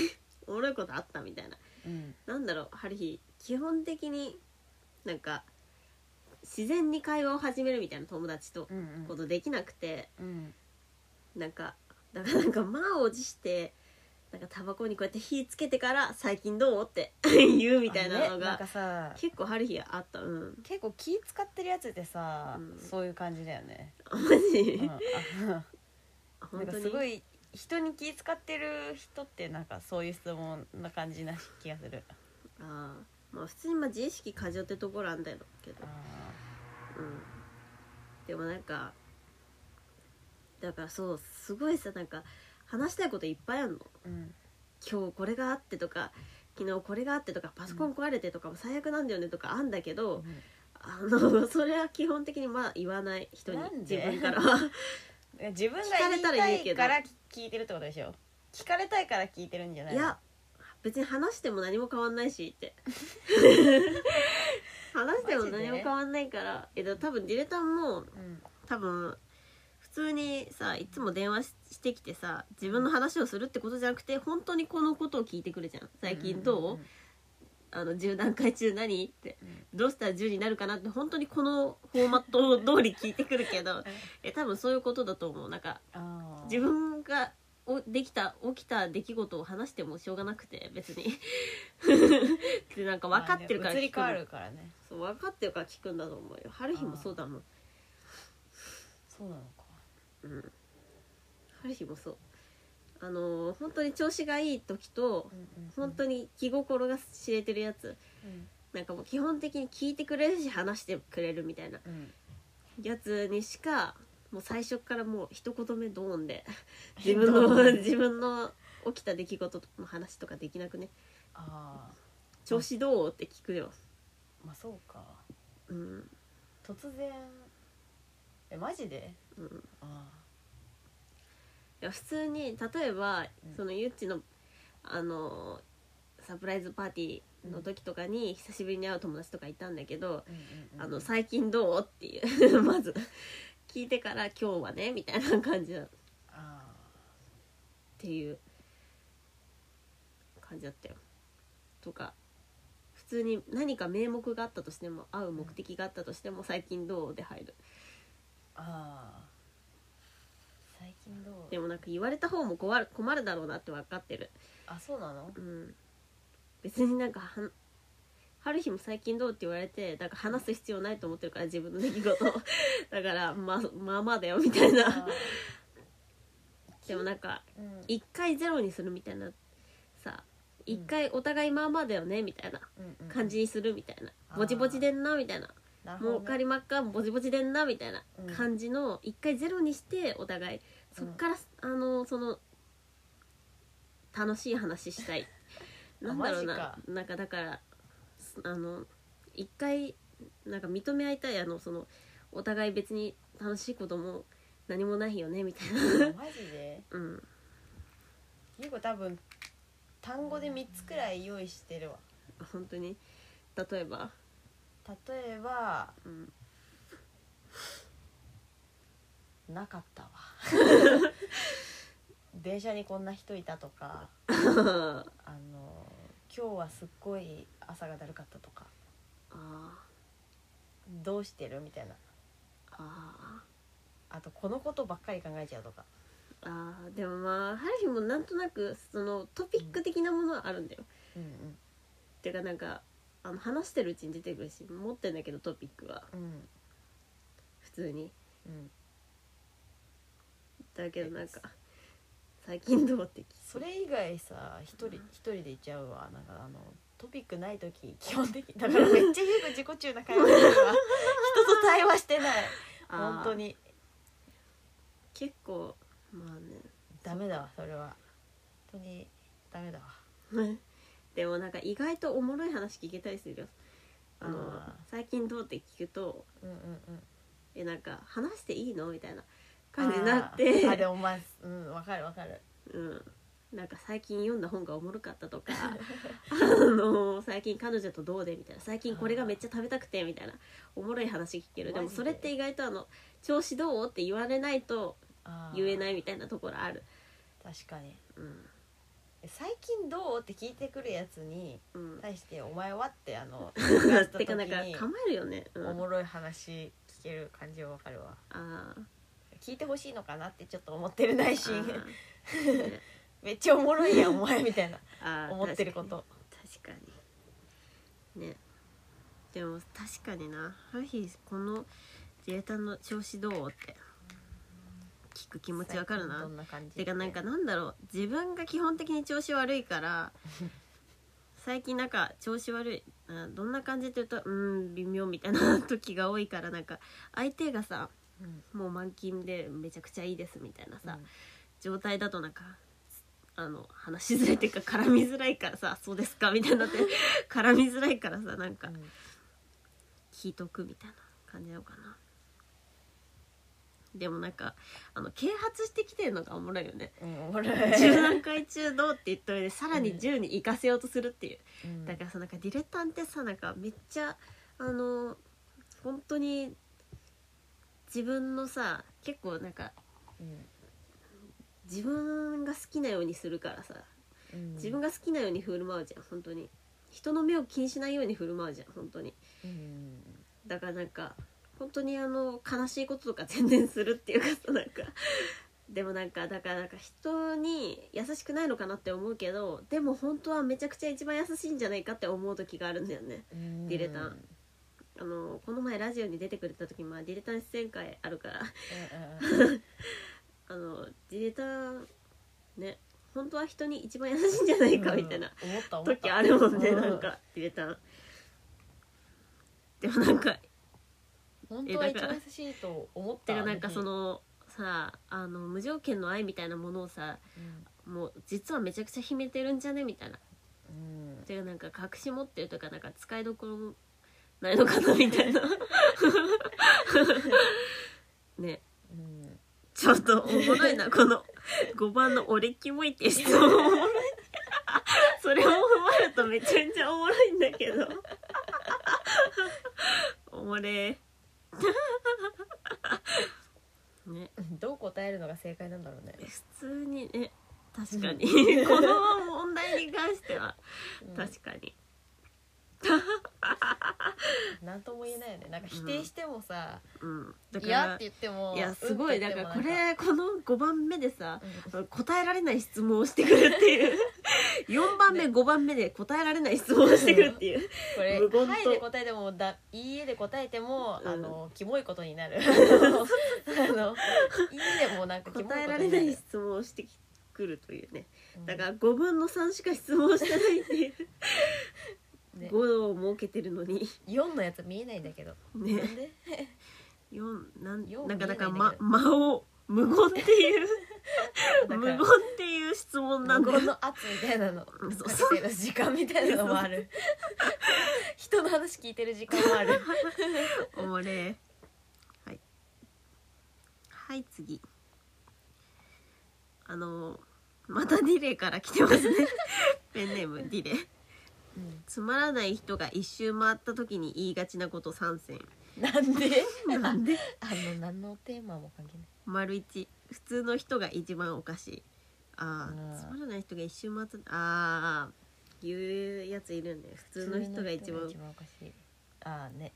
おもろいことあったみたいな。うんなんだろうハリヒ基本的になんか自然に会話を始めるみたいな友達とうんうん。ことできなくてうん。なんかだからなんか満を持してなんかタバコにこうやって火つけてから「最近どう?」って (laughs) 言うみたいなのがかさ結構ハリヒあった。うん。結構気使ってるやつってさ、うん。そういう感じだよね、マジ、うん、あな (laughs) 本当に？んかすごい人に気使ってる人ってなんかそういう質問な感じな気がする。ああまあ普通にまあ自意識過剰ってところなんだけど。あうん。でもなんかだからそうすごいさなんか話したいこといっぱいあるの。ーうん。今日これがあってとか昨日これがあってとかパソコン壊れてとかも最悪なんだよねとかあんだけど、あの (laughs) それは基本的にまあ言わない人に。自分からは。(laughs) 自分が言いたいから聞いてるってことでしょ？聞かれたいから聞いてるんじゃないの？いや別に話しても何も変わんないしって。(laughs) 話しても何も変わんないから。えだ多分ディレタンもうん。多分普通にさいつも電話ししてきてさ自分の話をするってことじゃなくて本当にこのことを聞いてくるじゃん。最近どう,、あの10段階中何？って。どうしたら10になるかなって本当にこのフォーマット通り聞いてくるけどえ多分そういうことだと思う。なんか自分がおできた起きた出来事を話してもしょうがなくて別に。(laughs) でなんか分かってるから聞くの。るからね。そう分かってるから聞くんだと思うよ。春日もそうだもん、そうなのか。うん。春日もそうあのー本当に調子がいい時と本当にに気心が知れてるやつ。なんかもう基本的に聞いてくれるし話してくれるみたいな。うん。やつにしかもう最初からもう一言目ドーンで (laughs) 自分の自分の起きた出来事の話とかできなくね？ああ調子どう？って聞くよ。まあそうか。うん。突然。えマジで？うん。あいや普通に例えば、うん。そのゆっちのあのサプライズパーティーの時とかに久しぶりに会う友達とかいたんだけどあ、の最近どう？っていう (laughs) まず聞いてから今日はねみたいな感じだっあていう。感じだったよ。とか普通に何か名目があったとしても会う目的があったとしても最近どう？で入る。ああでもなんか言われた方も困る困るだろうなって分かってる。あそうなの？うん。別になんかはん春日も最近どうって言われてだから話す必要ないと思ってるから自分の出来事を。(laughs) だからまあまあまあだよみたいな。あ (laughs) でもなんかーうん。一回ゼロにするみたいな。さ一回お互いまあまあだよねみたいな。うんうん感じにするみたいな。あー。ぼちぼちでんなみたいな。もうなるほどね。仮まっかぼちぼちでんなみたいなうん。感じの一回ゼロにしてお互いそっからあのその楽しい話したい。(laughs) あなんだろうな。なんかだからすあの一回なんか認め合いたい。あのそのお互い別に楽しいことも何もないよねみたいな。マジで？(laughs) うん。結構多分単語で3つくらい用意してるわ。本当に？例えば？例えばうんなかったわ。(laughs) 電車にこんな人いたとか (laughs) あの今日はすっごい朝がだるかったとかあどうしてるみたいな。ー。ああとこのことばっかり考えちゃうとか。ーあー。でもまあハリーもなんとなくそのトピック的なものはあるんだよ。うん。てかなんかあの話してるうちに出てくるし持ってんだけどトピックは。うんうん。普通に。うんだけどなんか最近どうって聞それ以外さ一人一人で言っちゃうわ。なんかあのトピックない時基本的だからめっちゃ言う自己中な会話するわ人と対話してない。本当に。結構まあね。ダメだわそれは。本当にダメだわ。(laughs) でもなんか意外とおもろい話聞けたりするよ。あのあ。最近どうって聞くとうんうんうん。えなんか話していいの？みたいな感じになって。あー。あでもまあうんわかるわかる。うん。なんか最近読んだ本がおもろかったとか。(laughs) あの最近彼女とどうでみたいな。最近これがめっちゃ食べたくてみたいな。おもろい話聞ける。でもマジで？それって意外とあの調子どう？って言われないとあー。言えないみたいなところある。確かに。うん。え最近どう？って聞いてくるやつにうん。対して「お前は?」ってあの (laughs) て時かなんかに構えるよね、うん、おもろい話聞ける感じはわかるわ。あー聞いてほしいのかなってちょっと思ってる内心。(laughs) めっちゃおもろいやんお前みたいな。(laughs) 思ってること。確かに。ね。でも確かにな。ある日この自衛隊の調子どうって。聞く気持ちわかるな。て。かなんかなんだろう。自分が基本的に調子悪いから (laughs) 最近なんか調子悪い。あどんな感じって言うとうん微妙みたいな時が多いからなんか相手がさうんもう満勤でめちゃくちゃいいですみたいなさ、うん。状態だとなんかあの話しづらいっていうか絡みづらいからさ「そうですか」みたいになって (laughs) 絡みづらいからさなんかうん。聞いとくみたいな感じなのかな。でもなんかあの啓発してきてるのがおもろいよね。うんおもろい。10段階中どうって言っといてさらに10に行かせようとするっていう。うん。だからさなんかディレタンってさなんかめっちゃあの本当に自分のさ結構なんかうん自分が好きなようにするからさうん。自分が好きなように振る舞うじゃん本当に。人の目を気にしないように振る舞うじゃん本当に。うん。だからなんか本当にあの悲しいこととか全然するっていうかさなんか。でもなんかだからなんか人に優しくないのかなって思うけどでも本当はめちゃくちゃ一番優しいんじゃないかって思う時があるんだよねうん。ディレタンあのこの前ラジオに出てくれた時まあディレタン出演会あるから。(laughs) あのディレタンね本当は人に一番優しいんじゃないかみたいなうん時あるもんねうなんかディレタンでもなんか本当は一番優しいと思ったてかなんかそのさあの無条件の愛みたいなものをさもう実はめちゃくちゃ秘めてるんじゃねみたいな。うん、てかなんか隠し持ってるとかなんか使いどころないのかなみたいな。(laughs) ね。うん。ちょっとおもろいなこの5番の「俺キモい」って質問。おもろい。それを踏まえるとめちゃめちゃおもろいんだけど。おもれ。ね。どう答えるのが正解なんだろうね。普通にね確かに。この問題に関しては。確かに (laughs) なんとも言えないよね。なんか否定してもさうん。だか嫌、らって言ってもいやすごいだからこれこの5番目でさうん。答えられない質問をしてくるっていう。(laughs) 4番目5番目で答えられない質問をしてくるっていう。(laughs) これ無言と。はいで答えてもだいいえで答えても、うん。あのキモいことになる。あのいいえでもなんかキモいことになる。答えられない質問をしてくるというね。うん。だから5分の3しか質問してないっていうね。5を設けてるのに。4のやつ見えないんだけど、ね。なんで？4なん四なんかだから見えないんだけどま間を無言っていうだ無言っていう質問なん無だ言の圧みたいなの。うんそう。かけてる時間みたいなのもある。人の話聞いてる時間もある。おもれ。はい。はい次。あのまたディレイから来てますね。ペンネームディレイつまらない人が一周回った時に言いがちなこと3選。なんで？(laughs) なんで？あの何のテーマも関係ない。丸1普通の人が一番おかしい。あうんあつまらない人が一周回った。ああ言うやついるんだよ普通の人が一番おかしい。ああね。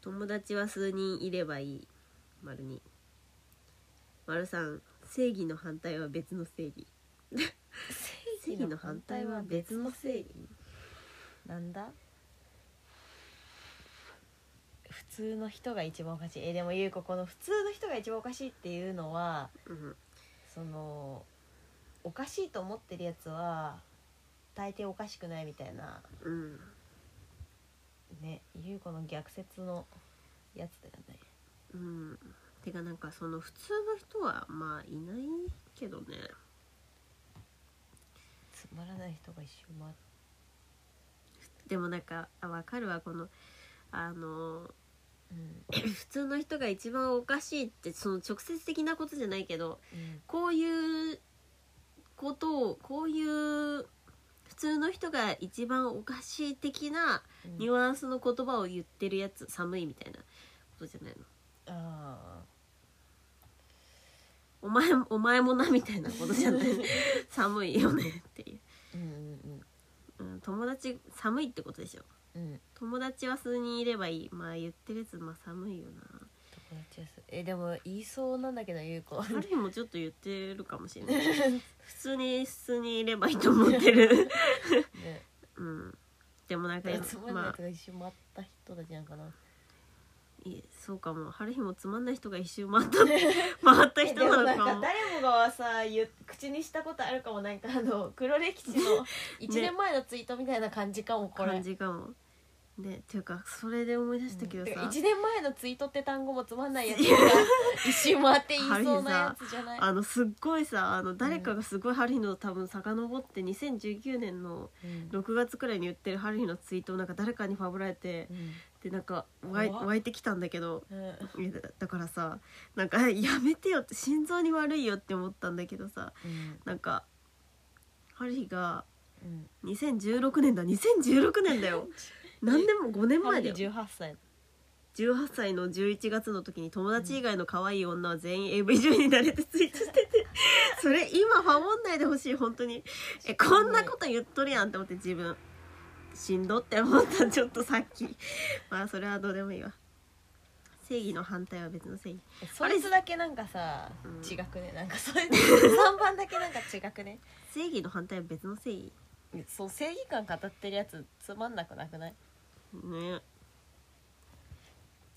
友達は数人いればいい。丸2丸3正義の反対は別の正義。(laughs) 正義の反対は別の正義なんだ？普通の人が一番おかしい。えでもゆう子この普通の人が一番おかしいっていうのはうん。そのおかしいと思ってるやつは大抵おかしくないみたいな。うん。ねゆう子の逆説のやつだよね。うん。てかなんかその普通の人はまあいないけどね。つまらない人が一周回っでもなんかあ分かるわこのあのうん (coughs) 普通の人が一番おかしいってその直接的なことじゃないけどうん。こういうことをこういう普通の人が一番おかしい的なうん。ニュアンスの言葉を言ってるやつ寒いみたいなことじゃないの？あお前お前もなみたいなことじゃない？(laughs) 寒いよねっていう、友達寒いってことでしょ？うん。うん友達は数人いればいい。まあ言ってるやつまあ寒いよな。友達ですえでも言いそうなんだけどゆう子ある日もちょっと言ってるかもしれない。(laughs) 普通に数人いればいいと思ってる。ね。(laughs) うん。でもなんかえつまんないやまあ。つが一った人たちなんかな、いえそうかも。春日もつまんない人が一周回った (laughs) 回った人なのかも。か誰もがさ口にしたことあるかもなんかあの (laughs) 黒歴史の1年前のツイートみたいな感じかもこれ、感じかも。ねっていうかそれで思い出したけどさ、1年前のツイートって単語もつまんないやつが一周回って言いそうなやつじゃない？あのすっごいさあの誰かがすごい春日の多分遡って2019年のうん。6月くらいに言ってる春日のツイートをなんか誰かにファブられてでなんか湧い怖っ。湧いてきたんだけどうん。いやだだからさなんかえやめてよって心臓に悪いよって思ったんだけどさうん。なんか春日がうん。2016年だ2016年だよ。(laughs) 何年も5年前だよ。18歳。18歳の11月の時に友達以外の可愛い女は全員 AV 女優になれてツイートしてて (laughs) それ今ファボんないでほしい本当に。えこんなこと言っとるやんって思って自分しんどって思ったちょっとさっき。(laughs) まあそれはどうでもいいわ。正義の反対は別の正義。そいつだけなんかさうん。違くね？なんかそいつ3 (laughs) 番だけなんか違くね？正義の反対は別の正義。そう正義感語ってるやつつまんなくなくない？ね。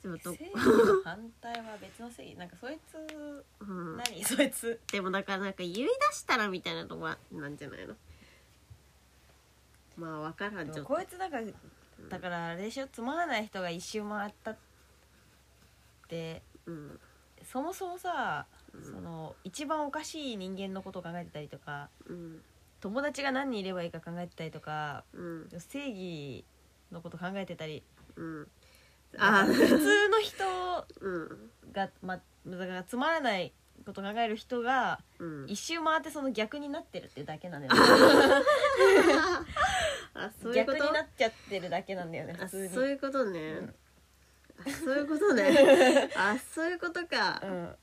でもど正義の反対は別の正義。(laughs) なんかそいつうん、何？そいつ。でもだからなんか言い出したらみたいなとこはなんじゃないの？まあ分からんちょっと。こいつだからだからあれでしょつまらない人が一周回ったってうん。そもそもさ、うん。その一番おかしい人間のことを考えてたりとかうん。友達が何人いればいいか考えてたりとかうん。正義のこと考えてたりうん。ああ普通の人 (laughs) うん。が、ま、だからつまらないこと考える人がうん。一周回ってその逆になってるっていうだけなんだよあそういうこと？逆になっちゃってるだけなんだよねあ普通に。そういうことね、あそういうことね。(laughs) あそういうことか、うん。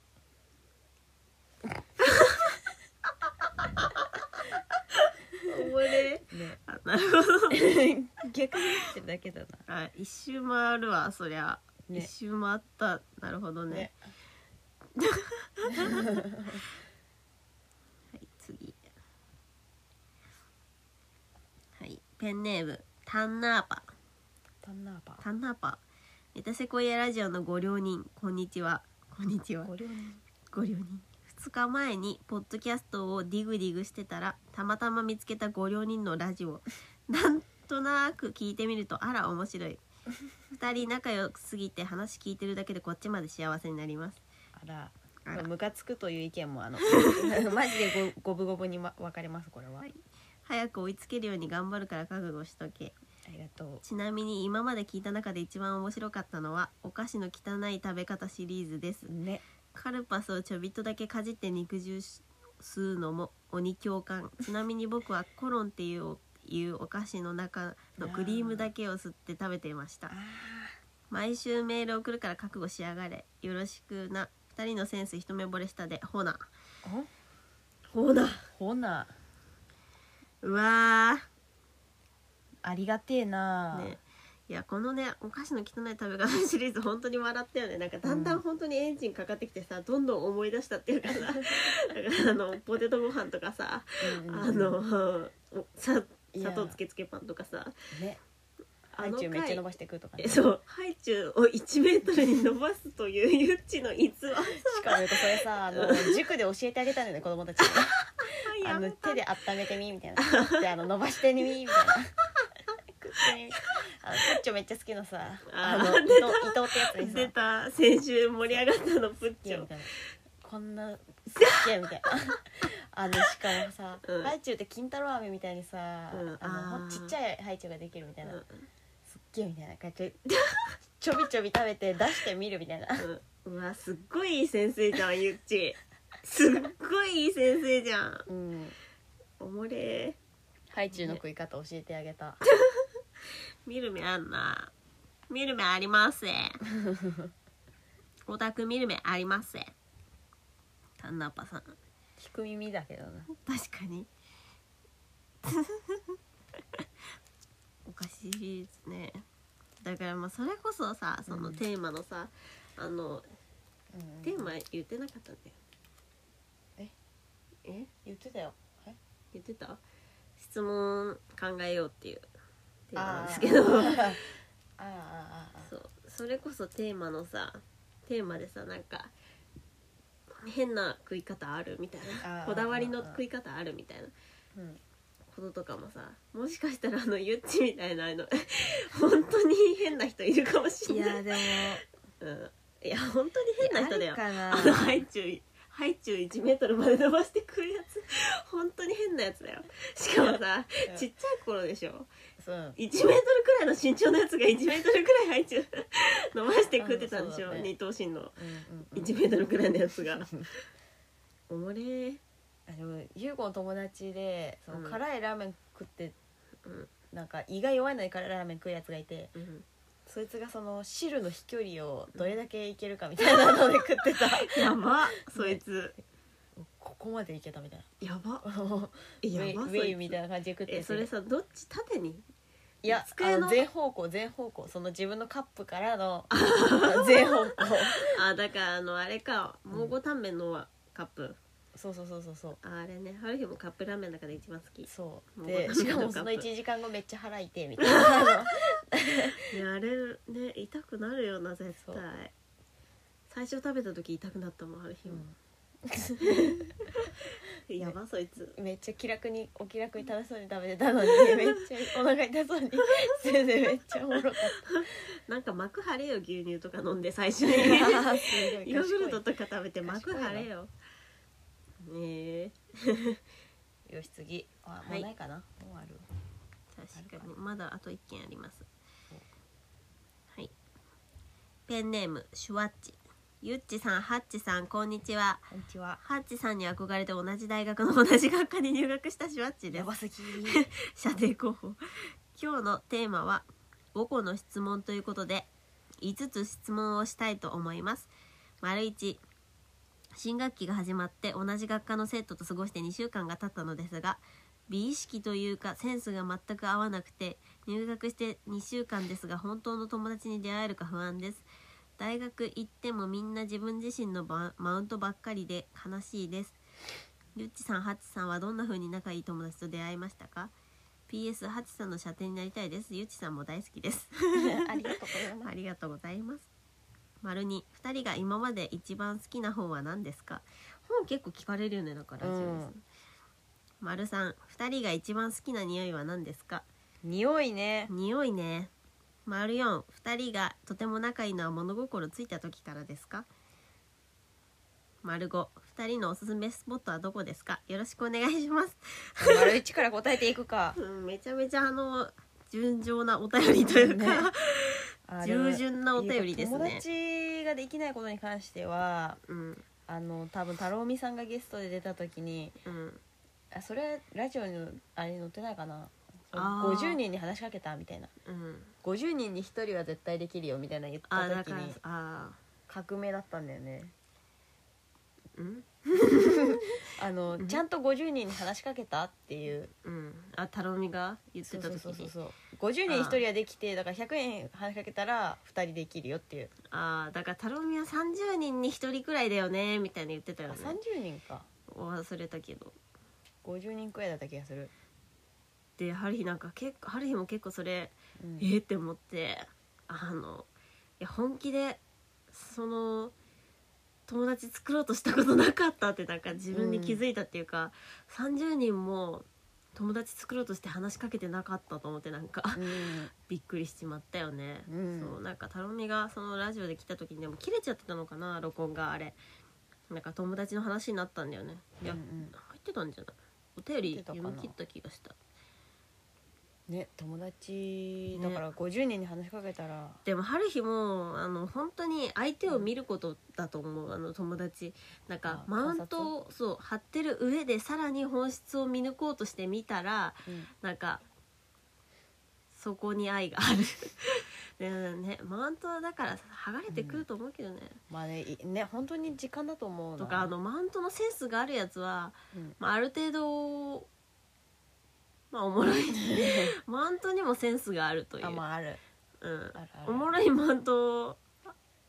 おもれ。ね。あなるほど。(laughs) 逆になってるだけだな。あ一周回るわそりゃ、ね。一周回った。なるほどね。ねはい次。はい。ペンネームタンナーパ。タンナーパ。タンナーパ。メタセコイアラジオのご両人こんにちは。こんにちは。ご両人。ご両人。2日前にポッドキャストをディグディグしてたらたまたま見つけたご両人のラジオ。なんとなく聞いてみるとあら面白い。2人仲良すぎて話聞いてるだけでこっちまで幸せになりますあら。ムカつくという意見もあの (laughs) マジでご五分五分に、ま、分かれますこれは、はい。早く追いつけるように頑張るから覚悟しとけ。ありがとちなみに今まで聞いた中で一番面白かったのはお菓子の汚い食べ方シリーズです。うね。カルパスをちょびっとだけかじって肉汁吸うのも鬼共感。ちなみに僕はコロンっていういうお菓子の中の (laughs) クリームだけを吸って食べていました。あ毎週メール送るから覚悟しやがれ。よろしくな2人のセンス一目惚れしたで。ほな。ーほな。ほな。うわありがてえな、ーね。いやこのねお菓子の汚い食べ方シリーズ本当に笑ったよね。なんかだんだん本当にエンジンかかってきてさ、どんどん思い出したっていうかさ。(laughs) だからあのポテトご飯とかさうんうんうんあのおさ砂糖つけつけパンとかさ。ねハイチュウめっちゃ回伸ばしてくとかねえそう。ハイチュウを1メートルに伸ばすというゆっちの逸話。しかもそれさあの塾で教えてあげたんだよね子供たちに。(laughs) あの手で温めてみみたいな。であの伸ばしてみみたいな。プッチョめっちゃ好きなさあの伊藤ってやつにさ。出た。先週盛り上がったのプッチョ。みたいな。こんなすっげえみたいな。あのしかもさ、うん。ハイチュウって金太郎飴みたいにさ、うん。あのちっちゃいハイチュウができるみたいな、うすっげえみたいな感じ。で (laughs) ちょびちょび食べて出してみるみたいな。んうん。うわすっごいいい先生じゃんゆっち。すっごいいい先生じゃん。うん。おもれ。ハイチュウの食い方教えてあげた。(laughs) 見る目あんな。見る目あります (laughs) オタク見る目ありますタンナッパさん。聞く耳だけどな。確かにおかしいですね。だからまあそれこそさそのうんテーマのさ、あのテーマ言ってなかったんだよえ？え？言ってたよ。え？言ってた？質問考えようっていうテーマなんですけど。(laughs) そう。それこそテーマのさテーマでさなんか変な食い方あるみたいな。こだわりの食い方あるみたいな。うんこととかもさもしかしたらあのゆっちみたいなあの (laughs) 本当に変な人いるかもしいれない。やでもうん、いや本当に変な人だよ。あるかな。あのハイチュウハイチュウ1メートルまで伸ばしてくるやつ。本当に変なやつだよ。しかもさうんちっちゃい頃でしょ。そう。1メートルくらいの身長のやつが1メートルくらいハイチュウ (laughs) 伸ばして食ってたんでしょ、うんそうだね二頭身のうんうんうん。1メートルくらいのやつが。(laughs) おもれーあでも優子の友達でそのうん。辛いラーメン食って、うん。なんか胃が弱いのに辛いラーメン食うやつがいてうん。そいつがその汁の飛距離をどれだけいけるかみたいなので食ってた。(laughs) やばそいつ。ここまでいけたみたいやば。(laughs) なウえやェイウばそいつ。ェイみたいな感じで食ってて。えそれさどっち縦に？いや机の？全方向全方向。その自分のカップからの (laughs) 全方向。あだからあのあれか蒙古タンメンのカップ、そうそうそうそうそう。ああれね春日もカップラーメンの中で一番好き。そう。でしかもその1時間後めっちゃ腹痛いみたいな。ねあれね痛くなるよな絶対。最初食べた時痛くなったもんある日も、(laughs) やばそいつ。めっちゃ気楽にお気楽に楽しそうに食べてたのに (laughs) めっちゃお腹痛そうに。しててめっちゃおもろかっなんか膜張れよ牛乳とか飲んで最初に。(laughs) ヨーグルト賢とか食べて膜張れよねえい (laughs) よし次。あはい。もうないかな、もうある。確かに。まだあと1件あります。はい。ペンネームシュワッチ。ゆっちさんハッチさんこんにちは。こんにちは。ハッチさんに憧れて同じ大学の同じ学科に入学したシュワッチです。やばすぎ。(laughs) 射程候補。今日のテーマは5個の質問ということで5つ質問をしたいと思います。丸1新学期が始まって同じ学科の生徒と過ごして2週間が経ったのですが美意識というかセンスが全く合わなくて入学して2週間ですが本当の友達に出会えるか不安です。大学行ってもみんな自分自身のバマウントばっかりで悲しいです。ゆっちさんハッチさんはどんな風に仲いい友達と出会いましたか？PS ハチさんの射程になりたいです。ゆっちさんも大好きです。(laughs) ありがとうございます (laughs) 丸に。2人が今まで一番好きな本は何ですか？本結構聞かれるよねだから。ラジオです、うん丸3 2人が一番好きな匂いは何ですか？匂いね。匂いね。丸42人がとても仲いいのは物心ついた時からですか？丸52人のおすすめスポットはどこですか？よろしくお願いします。丸一から答えていくか。(laughs) うん、めちゃめちゃあの純情なお便りというか、ね従順なお便りですね。友達ができないことに関してはうん。あの多分太郎美さんがゲストで出た時にうん。あそれラジオにあれに載ってないかな。あー。50人に話しかけたみたいな。うん。50人に1人は絶対できるよみたいな言っあだからた時にあ革命だったんだよね。うん？(laughs) あのうん？ちゃんと50人に話しかけたっていう。うん。あたろみが言ってた時に。そうそうそうそう50人に1人はできてだから100円話しかけたら2人できるよっていう。あだからたろみは30人に1人くらいだよねみたいに言ってたあよね。30人か。忘れたけど。50人くらいだった気がする、でハリヒなんか結構ハリヒも結構それうん。えーって思ってあのいや本気でその友達作ろうとしたことなかったってなんか自分に気づいたっていうか、30人も友達作ろうとして話しかけてなかったと思ってなんかうん。(laughs) びっくりしちまったよね、うん。そうなんかたろみがそのラジオで来た時にでも切れちゃってたのかな録音があれ。なんか友達の話になったんだよね。いや、うんうん。入ってたんじゃない？お便り読み切った気がしたね友達ね。だから50人に話しかけたら、でも春日もあの本当に相手を見ることだと思う。あの友達。なんかあマウントをそう張ってる上でさらに本質を見抜こうとしてみたらうん。なんかそこに愛がある。(laughs) でねマウントはだから剥がれてくると思うけどね、まあねいね本当に時間だと思うな。とかあのマウントのセンスがあるやつは、うん。まあ、ある程度まあおもろい (laughs) マウントにもセンスがあるという、あまあある。うん、あるある。おもろいマウント、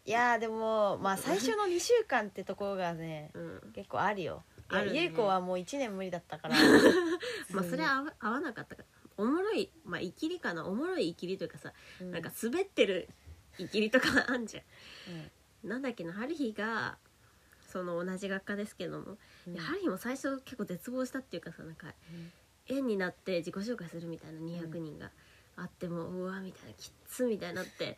いやーでもまあ最初の2週間ってところがね (laughs) うん、結構あるよ。いやあるね。ゆい子はもう1年無理だったから。(laughs) まあそれは合わ合わなかったから。おもろいまあイキリかな。おもろいイキリというかさ、うん。なんか滑ってるイキリとかあんじゃうん。んなんだっけな春日がその同じ学科ですけども、うん。いや春日も最初結構絶望したっていうかさなんか円になって自己紹介するみたいな200人があっても、うわみたいなきっつみたいになって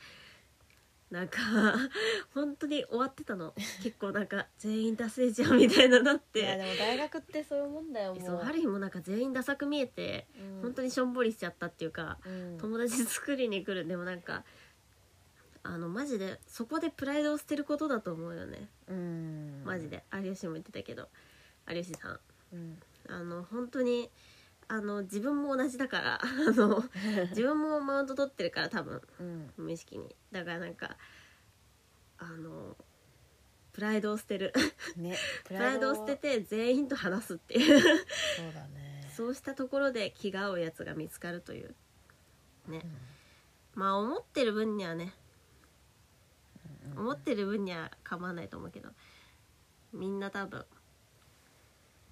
なんか (laughs) 本当に終わってたの。結構なんか全員ダセえじゃんみたいななっいやてでも大学ってそういうもんだよもう。そう春日もなんか全員ダサく見えて、うん。本当にしょんぼりしちゃったっていうか、うん。友達作りに来る。でもなんかあのマジでそこでプライドを捨てることだと思うよね。うん。マジで。有吉も言ってたけど。有吉さん。うん。あの本当にあの自分も同じだから (laughs) あの (laughs) 自分もマウント取ってるから多分うん。無意識に。だからなんかあのプライドを捨てる。ねプ (laughs) プライドを捨てて全員と話すっていう。そうだね。そうしたところで気が合うやつが見つかるという。ね、まあ思ってる分にはねうん。思ってる分には構わないと思うけど。みんな多分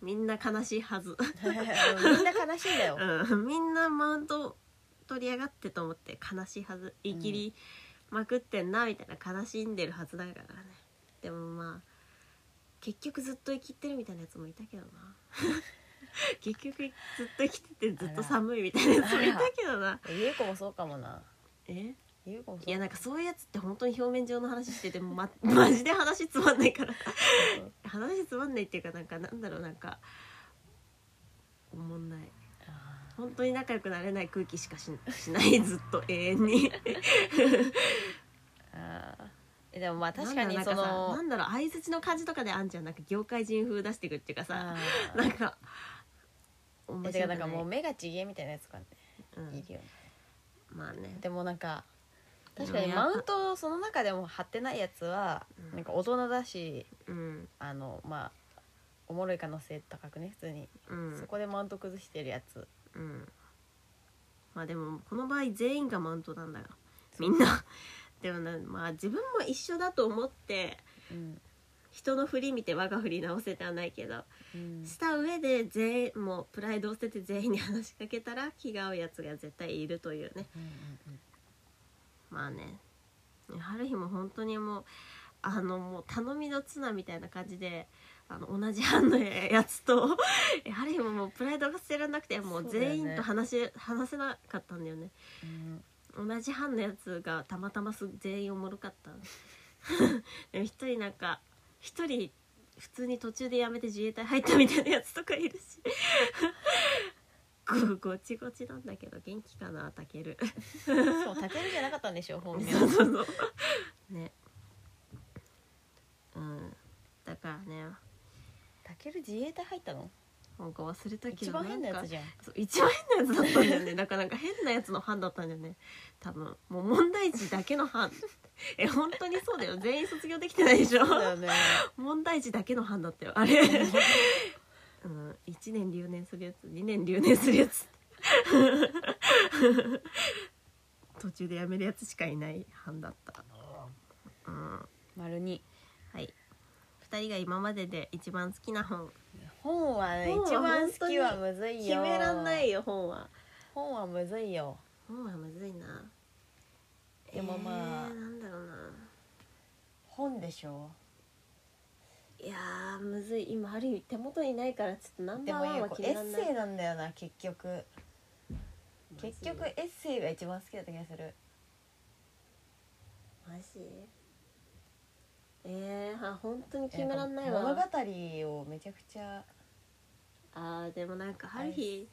みんな悲しいはず、みんな悲しいんだよ。うん、みんなマウント取りやがってと思って悲しいはず。言い切りまくってんなみたいな悲しんでるはずだからね。でもまあ結局ずっと生きってるみたいなやつもいたけどな。(laughs) 結局ずっと生きててずっと寒いみたいなやつもいたけどな。ゆうこもそうかもな。え？いやなんかそういうやつって本当に表面上の話してても、ま、(laughs) マジで話つまんないから。話つまんないっていうかなんかなんだろうなんかおもんない。あ本当に仲良くなれない空気しかししない。ずっと永遠に。ー (laughs) あー。えでもまあ確かにそのなんだろう相づちの感じとかであんじゃんなんか業界人風出してくっていうかさあなんか面ーえてかなんかもうう、目がちげえみたいなやつかね。うん。いるよね。まあね。でもなんか確かにマウントをその中でも張ってないやつはうん。なんか大人だしうん。あのまあおもろい可能性高くね普通に、うん。そこでマウント崩してるやつ。うん。まあでもこの場合全員がマウントなんだよ。みんな。(laughs) でもねまあ自分も一緒だと思ってうん、人の振り見て我が振り直せてはないけどうん。した上で全員もうプライドを捨てて全員に話しかけたら気が合うやつが絶対いるというねまあね。春日も本当にもうあのもう頼みの綱みたいな感じであの同じ班のやつと (laughs) 春日ももうプライドが捨てられなくてもう全員と話し、話せなかったんだよね。うん。同じ班のやつがたまたます全員おもろかった。(laughs) でも一人なんか一人普通に途中で辞めて自衛隊入ったみたいなやつとかいるしごごちごちなんだけど元気かなたける。そうたけるじゃなかったんでしょ本名。そうそうそう。ね。うん。だからね。たける自衛隊入ったの？なんか忘れたけ一ど番変なやつんかじゃん。そう一番変なやつだったんだよね。だからなんか変なやつの班だったんだよね多分。もう問題児だけの班。(laughs) え本当にそうだよ。全員卒業できてないでしょ。そうだよね。(laughs) 問題児だけの班だったよあれ (laughs) うん1年留年するやつ2年留年するやつ。途中で辞めるやつしかいない班だった。うん。丸二。はい。2人が今までで一番好きな本。本はね一番好きはむずいよ。決めらんないよ本は。本はむずいよ。本はむずいな。でもまあえーなんだろうな。本でしょ？いやーむずい。今ある意味手元にないからちょっとナンバーワンはでもいいよ。こうエッ決めらんない。セイなんだよな結局。結局エッセイが一番好きだった気がする。マジ？えー、あ本当に決めらんないわ。物語をめちゃくちゃ。あーでもなんか春日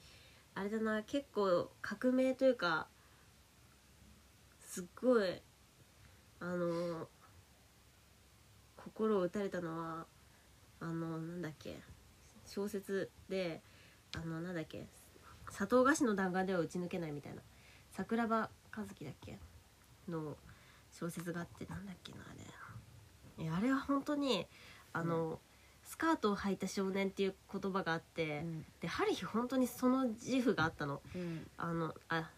あれだな結構革命というかすっごいあの心を打たれたのはあのなんだっけ小説であのなんだっけ砂糖菓子の弾丸では打ち抜けないみたいな桜庭和樹だっけの小説があってなんだっけなあれ。いやあれは本当にあの、スカートを履いた少年っていう言葉があって、うん。で春日本当にその自負があったの。うん。あのあ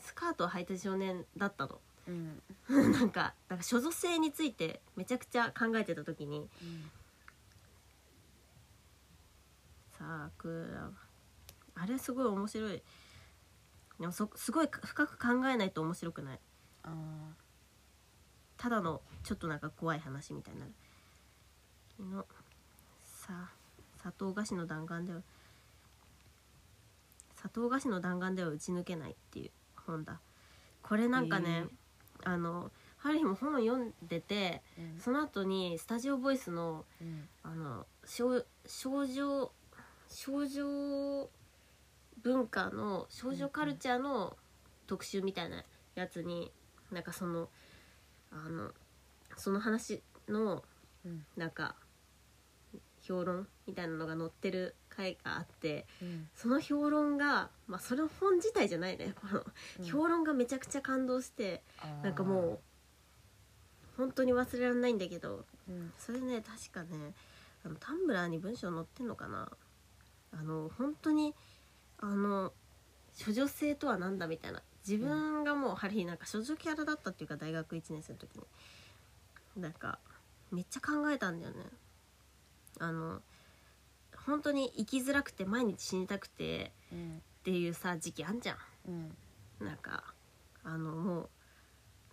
スカートを履いた少年だったの。うん。(laughs) なんかなんか所属性についてめちゃくちゃ考えてた時に桜あれすごい面白い。でもそすごい深く考えないと面白くない。あただのちょっとなんか怖い話みたいになる。のさ砂糖菓子の弾丸では砂糖菓子の弾丸では打ち抜けないっていう本だ。これなんかね、あの春日も本を読んでてーうん。その後にスタジオボイスのうん。あの少少女少女文化の少女カルチャーの特集みたいなやつになんかそのあのその話のうん。なんか評論みたいなのが載ってる回があってうん。その評論がまあそれ本自体じゃないね。このうん。評論がめちゃくちゃ感動してなんかもう本当に忘れられないんだけどうん。それね確かねあのタンブラーに文章載ってんのかな？あの本当にあの処女性とは何だみたいな。自分がもう春日なんか処女キャラだったっていうか大学1年生の時に。なんかめっちゃ考えたんだよね。あの本当に生きづらくて毎日死にたくてうんっていうさ時期あんじゃん。うん。なんかあのも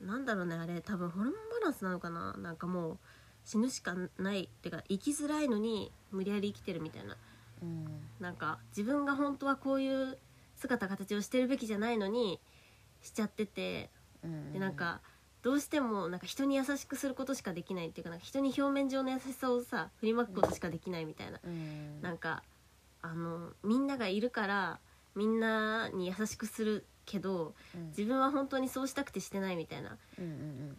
うなんだろうねあれ。多分ホルモンバランスなのかな。なんかもう死ぬしかない。ってか生きづらいのに無理やり生きてるみたいなうん。なんか自分が本当はこういう姿形をしてるべきじゃないのにしちゃっててうん。でなんかどうしてもなんか人に優しくすることしかできないっていうかなんか人に表面上の優しさをさ振りまくことしかできないみたいな。うん。なんかあのみんながいるからみんなに優しくするけどうん。自分は本当にそうしたくてしてないみたいな。うんうん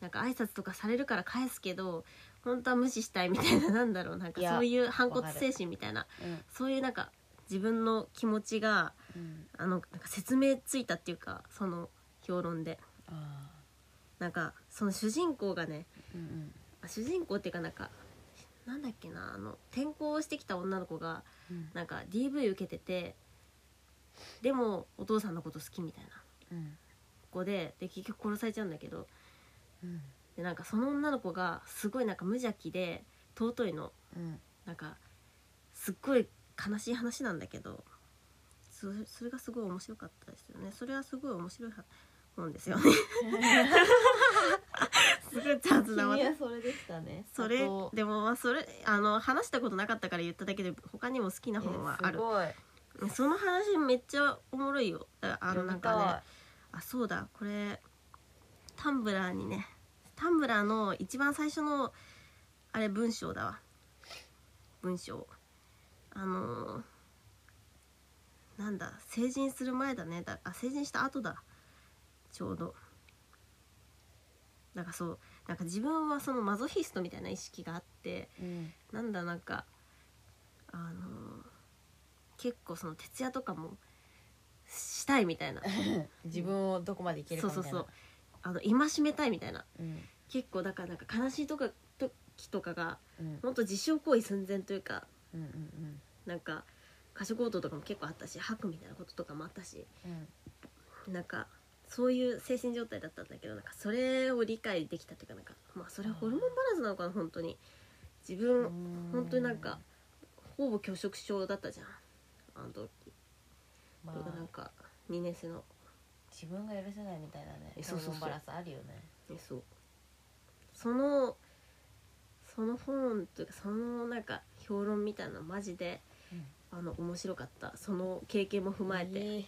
なんか挨拶とかされるから返すけど本当は無視したいみたいななんだろうなんかいやそういう反骨精神みたいな。うん。そういうなんか自分の気持ちがうん。あのなんか説明ついたっていうかその評論で。あなんかその主人公がねーうん。あ主人公っていうかなんかなんだっけなあの転校してきた女の子がうん。なんか DV 受けててでもお父さんのこと好きみたいなうん。子でで結局殺されちゃうんだけどうんでなんかその女の子がすごいなんか無邪気で尊いの。うん。なんかすっごい悲しい話なんだけどそそれがすごい面白かったですよね。それはすごい面白い本ですよね。(laughs) すごい雑な君はそれでしたね。それあと。でもまあそれあの話したことなかったから言っただけで他にも好きな本はある。えすごい。その話めっちゃおもろいよ。だからあのなんかね読あそうだこれタンブラーにねタンブラーの一番最初のあれ文章だわ。文章。あのーなんだ成人する前だね。だあ成人した後だ。ちょうど。なんかそうなんか自分はそのマゾヒストみたいな意識があってうん。なんだなんかあのー結構その徹夜とかもしたいみたいな。(laughs) 自分をどこまでいけるかみたいうな。そうそそうあの戒めたいみたいな。うん。結構だからなんか悲しいとか時とかがうん。ほんと自傷行為寸前というかうんうんなんか過食強盗とかも結構あったし吐くみたいなこととかもあったしうん。なんかそういう精神状態だったんだけどなんかそれを理解できたというかなんかまあそれはホルモンバランスなのかな本当に。自分うん。本当になんかほぼ拒食症だったじゃん。あの時。まとかなんあか2年生の自分が許せないみたいなねえそうそうそう。ホルモンバランスあるよね。えそう。そのその本というかそのなんか評論みたいなのマジで、あの面白かった。その経験も踏まえて、えー。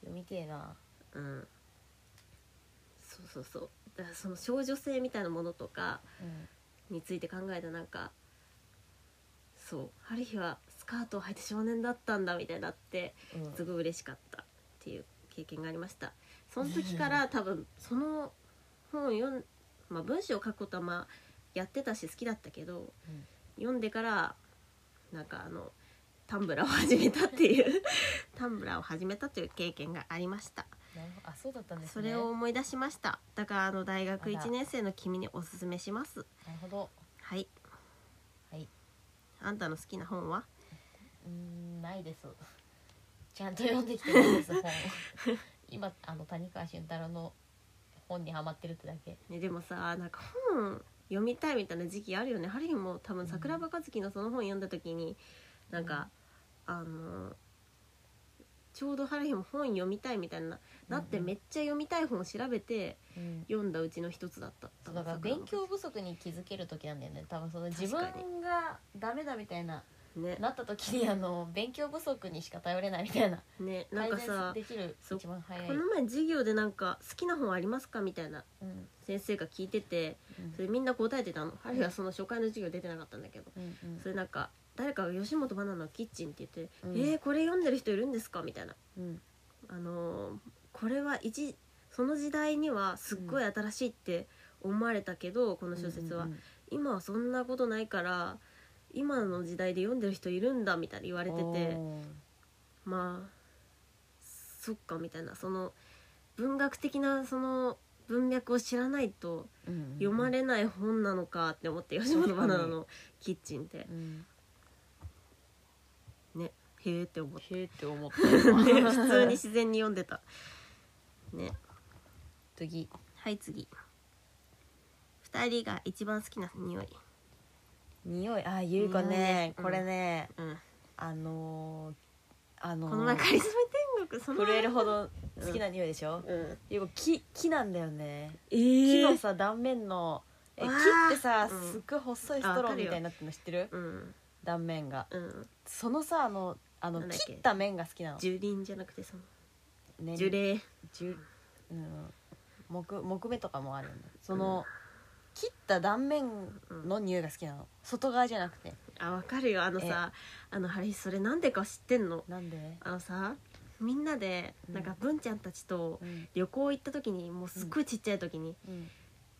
読みてえな。うん。そうそうそう。だからその少女性みたいなものとかうん。について考えたなんかそう。春日はスカートを履いて少年だったんだみたいになってうん。すごい嬉しかったっていう経験がありました。その時から多分その本を読ん、まあ、文章を書くことはまあやってたし好きだったけどうん。読んでからなんかあのタンブラーを始めたっていう (laughs) タンブラーを始めたという経験がありました。あそうだったんですね。それを思い出しました。だからあの大学あら1年生の君におすすめします。なるほど。はい。はい。あんたの好きな本は？うーんないですちゃんと読んできてないです (laughs) 本今あの谷川俊太郎の本にハマってるってだけ。ね、でもさなんか本読みたいみたいな時期あるよね。ハリーも多分桜庭和樹のその本読んだ時になんか、あのちょうどハリーも本読みたいみたいななってうんうん。めっちゃ読みたい本を調べてうん。読んだうちの一つだった。そうだから勉強不足に気づける時なんだよね。多分その自確かに分がダメだみたいなね。なった時にあの勉強不足にしか頼れないみたいな。ねなんか改さ善できるそう一番早い。この前授業でなんか好きな本ありますかみたいなうん。先生が聞いててうん。それみんな答えてたの。ハリーはその初回の授業出てなかったんだけどうんうん。それなんか誰かが吉本バナナのキッチンって言って「うん。えー、これ読んでる人いるんですか?」みたいな。うん。あのーこれは一その時代にはすっごい新しいって思われたけど、この小説は、うんうん。今はそんなことないから今の時代で読んでる人いるんだみたいに言われててまあそっかみたいなその文学的なその文脈を知らないと読まれない本なのかって思って吉本バナナのキッチンって。うん。ねへえって思って、へえって思っ (laughs) ね、た普通に自然に読んでた。ね。次。はい次。2人が一番好きな匂い匂いあゆうこねうん。これねうん。あのーあのーこの前「カリスマ天くその。震えるほど好きな匂いでしょ、うん。でも木木なんだよね。え木のー、さ断面のえ木わー。ってさうん。すっごい細いストローみたいになってるの知ってる？うん。断面が。うん。そのさあのあのなんだっけ？切った面が好きなの。樹林じゃなくてその。ね樹齢。樹うん。木木目とかもあるんだその、切った断面の匂いが好きなの。外側じゃなくて。あわかるよ。あのさあのハリーそれなんでか知ってんの？なんで、あのさみんなでうん。なんか文ちゃんたちとうん。旅行行った時にもうすっごいちっちゃい時に、うん。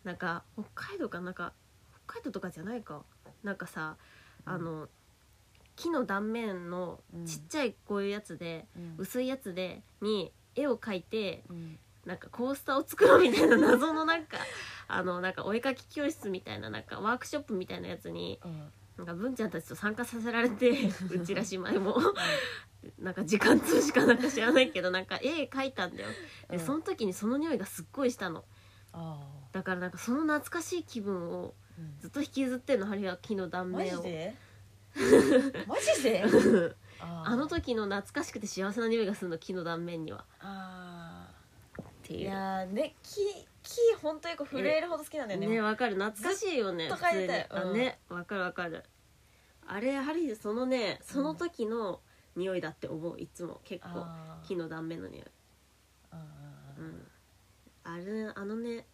なんか北海道かなんか北海道とかじゃないか。なんかさあの木の断面のうん。ちっちゃいこういうやつで、うん。薄いやつでに絵を描いてうんなんかコースターを作ろうみたいな謎のなんかあのなんかお絵描き教室みたいななんかワークショップみたいなやつにうん。なんか文ちゃんたちと参加させられて (laughs) うちら姉妹もなんか時間通しかなんか知らないけどなんか絵描いたんだよ。で、うん。その時にその匂いがすっごいしたの。あだからなんかその懐かしい気分をずっと引きずってんのハリーは木の断マ面を。ジで？マジで？(laughs) あの時の懐かしくて幸せな匂いがするの木の断面には。あっていう。ーいやーね木木本当にこう震えるほど好きなんだよね。ねわかる。懐かしいよねずっと嗅いでたよ普通ねわかるわかる。あれハリーそのねその時の匂いだって思ういつも。結構あー。木の断面の匂い。あうんあれあのね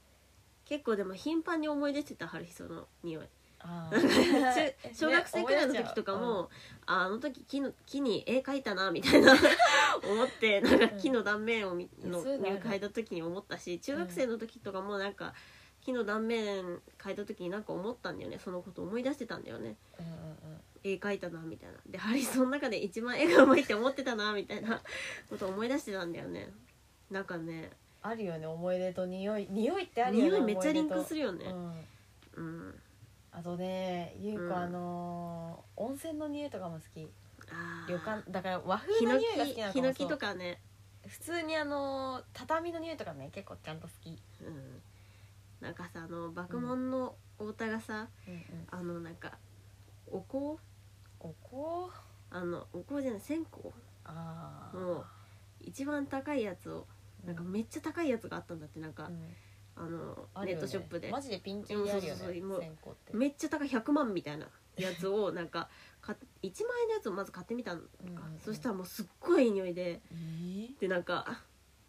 結構でも頻繁に思い出してたハリーその匂いあ (laughs) 小学生くらいのね時とかも、ああの時木の木に絵描いたなみたいな (laughs) 思ってなんか木の断面をみのそういうのある描いた時に思ったし中学生の時とかもなんか木の断面描いた時になんか思ったんだよね。そのこと思い出してたんだよね。うんうんうん。絵描いたなみたいな。でハリーその中で一番絵がうまいって思ってたなみたいな (laughs) こと思い出してたんだよね。なんかね。あるよね思い出と匂い。匂いってあるよね匂いめっちゃリンクるするよね。うん。うんあとねゆううん。こあのー温泉の匂いとかも好き。あー。旅館だから和風ヒノの匂いが好きなヒノキとかね。普通にあのー畳の匂いとかね結構ちゃんと好き。うん。なんかさあの爆問の太田がさ、うんうん。あのなんかお香？お香？あのお香じゃない線香？ああもう一番高いやつをなんかめっちゃ高いやつがあったんだってなんか、あのネットショップで。マジでピンキリにあるよそうそうそうもうね線香って。めっちゃ高い100万みたいなやつをなんかか1万円のやつをまず買ってみたの。か、うんうんうん。そしたらもうすっごいいい匂いで。えー？でなんか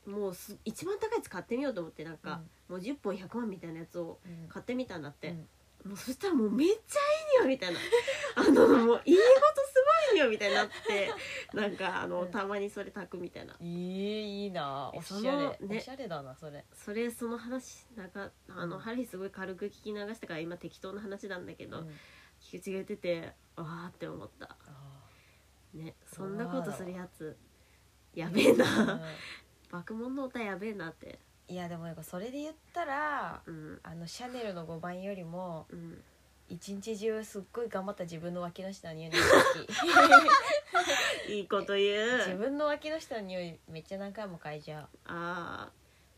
もうす一番高いやつ買ってみようと思ってなんか、もう10本100万みたいなやつをうん。買ってみたんだって、うんもうそしたらもうめっちゃいい匂いみたいな。あのもう家ごとすごい匂いみたいになってなんかあのたまにそれ炊くみたいな。えー、いいな。えおしゃれ、ね。おしゃれだなそれ。それその話なんかあの、うん。ハリーすごい軽く聞き流したから今適当な話なんだけど、うん。菊池が言っててわーって思った。あねそんなことするやつやべえーな。爆問の歌やべえなって。うんいやでもなんかそれで言ったらうん。あのシャネルの5番よりもうん。一日中すっごい頑張った自分の脇の下の匂いの好き。(laughs) いいこと言 (laughs) 自う分の脇の下の匂いめっちゃ何回も嗅いじゃあ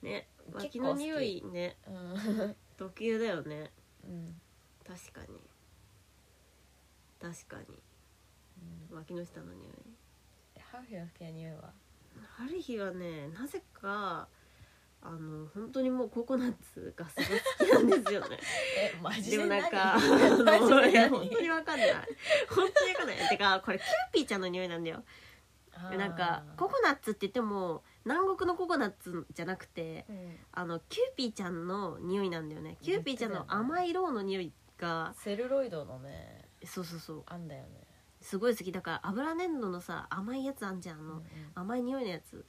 ー。ね。脇の匂いね。ううん、特有だよね。うん。確かに。確かに。脇の下の匂い。ハリーの好きな匂いは？ハリーはねなぜかあの本当にもうココナッツがすごい好きなんですよね。(laughs) えマジででもなんか (laughs) 本当にわかんない。本当にわかんない。(laughs) てかこれキューピーちゃんの匂いなんだよ。なんかココナッツって言っても南国のココナッツじゃなくてうん。あのキューピーちゃんの匂いなんだよね。キューピーちゃんの甘いロウの匂いがセルロイドのねそうそうそう。あんだよね。すごい好き。だから油粘土のさ甘いやつあんじゃん。あの、うんうん。甘い匂いのやつ。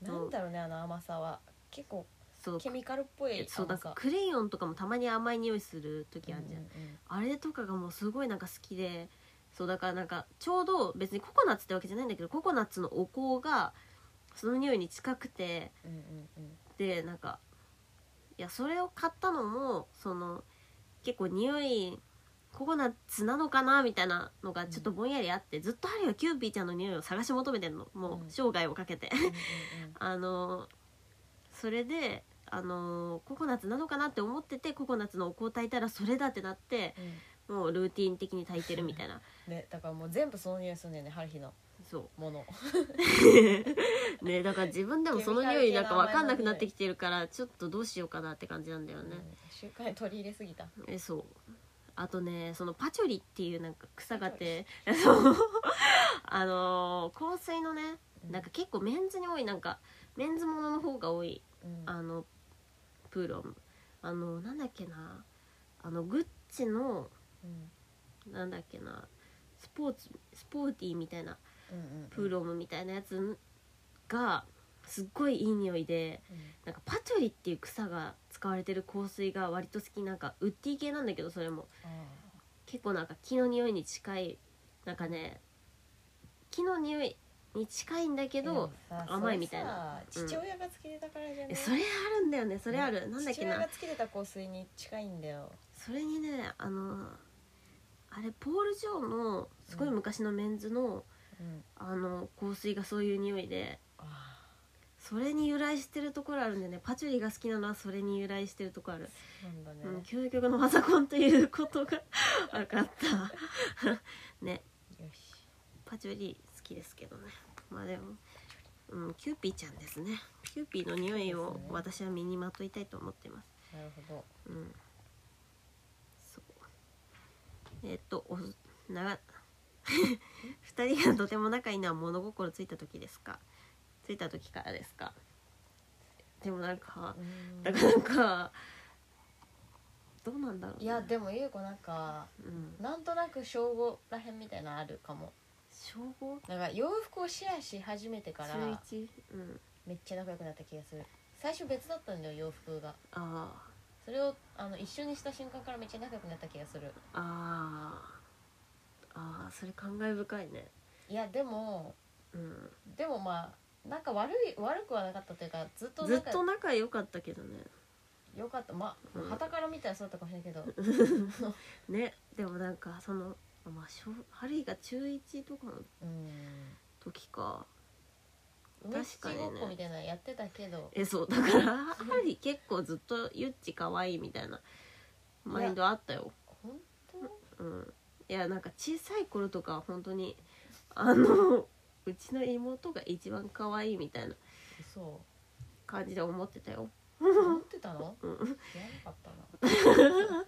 なんだろうねあの甘さは結構そう。ケミカルっぽいそうだからクレヨンとかもたまに甘い匂いする時あるじゃん、うんうんあれとかがもうすごいなんか好きでそうだからなんかちょうど別にココナッツってわけじゃないんだけどココナッツのお香がその匂いに近くてうんうんうん。でなんかいやそれを買ったのもその結構匂いココナッツなのかなみたいなのがちょっとぼんやりあって、ずっとハリーはキューピーちゃんの匂いを探し求めてんの。もううん。生涯をかけて、うんうん。(laughs) あのそれであのココナッツなのかなって思っててココナッツのお香炊いたらそれだってなってうん。うんもうルーティン的に炊いてるみたいな。(laughs) ねだからもう全部その匂いするんだよね春日の。そもの。う (laughs) ねだから自分でもその匂いなんか分かんなくなってきてるからちょっとどうしようかなって感じなんだよね、うん。習慣に取り入れすぎた。えそう。あとねそのパチョリっていうなんか草がて (laughs) あのー香水のねなんか結構メンズに多いなんかメンズものの方が多いうんあのプーロンあのなんだっけな。あのグッチのうん。なんだっけな。スポーツスポーティーみたいな。うんうんプーロムみたいなやつがすっごいいい匂いでうん。なんかパチョリっていう草が使われてる香水が割と好きなんかウッディ系なんだけどそれも。あ結構なんか木の匂いに近いなんかね木の匂いに近いんだけーど甘いみたいな。それさ父親がつけてたからじゃねえそれあるんだよねそれある、なんだっけな？父親がつけてた香水に近いんだよ。それにねあのあれポール＆ジョーのすごい昔のメンズの、うん。あの香水がそういう匂いであそれに由来してるところあるんでね。パチュリが好きなのはそれに由来してるところある、あなんだね、うん、究極のマザコンということが分かった。(laughs) ね。よし。パチュリ好きですけどねまあでも、うん、キューピーちゃんですね。キューピーの匂いを私は身にまといたいと思ってます。なるほど。うん。そう。えっとおな (laughs) 二人がとても仲いいのは物心ついた時ですか？ついた時からですか？でもなんかうん。だからなんかどうなんだろうね、いやでもゆう子なんかうん。なんとなく小5らへんみたいなのあるかも小五なんか洋服をシェアし始めてからうん。めっちゃ仲良くなった気がする。最初別だったんだよ洋服が。あそれをあの一緒にした瞬間からめっちゃ仲良くなった気がする。ああ。ああーそれ感慨深いね。いやでもうん。でもまあなんか悪い悪くはなかったというかずっとずっ仲と仲良かったけどね。良かった。まあうん。旗から見たらそうだったかもしれないけど。(laughs) ね。でもなんかそのまあ小ハリーが中1とかのうん。時か。確かにね。ごっこみたいなのやってたけど。えそうだからハリー結構ずっとゆっち可愛いみたいなマインドあったよ。本当？うん。いやなんか小さい頃とかは本当にあのうちの妹が一番可愛いみたいなそ感じで思ってたよ、う思ってたの？うん、知らなかったな。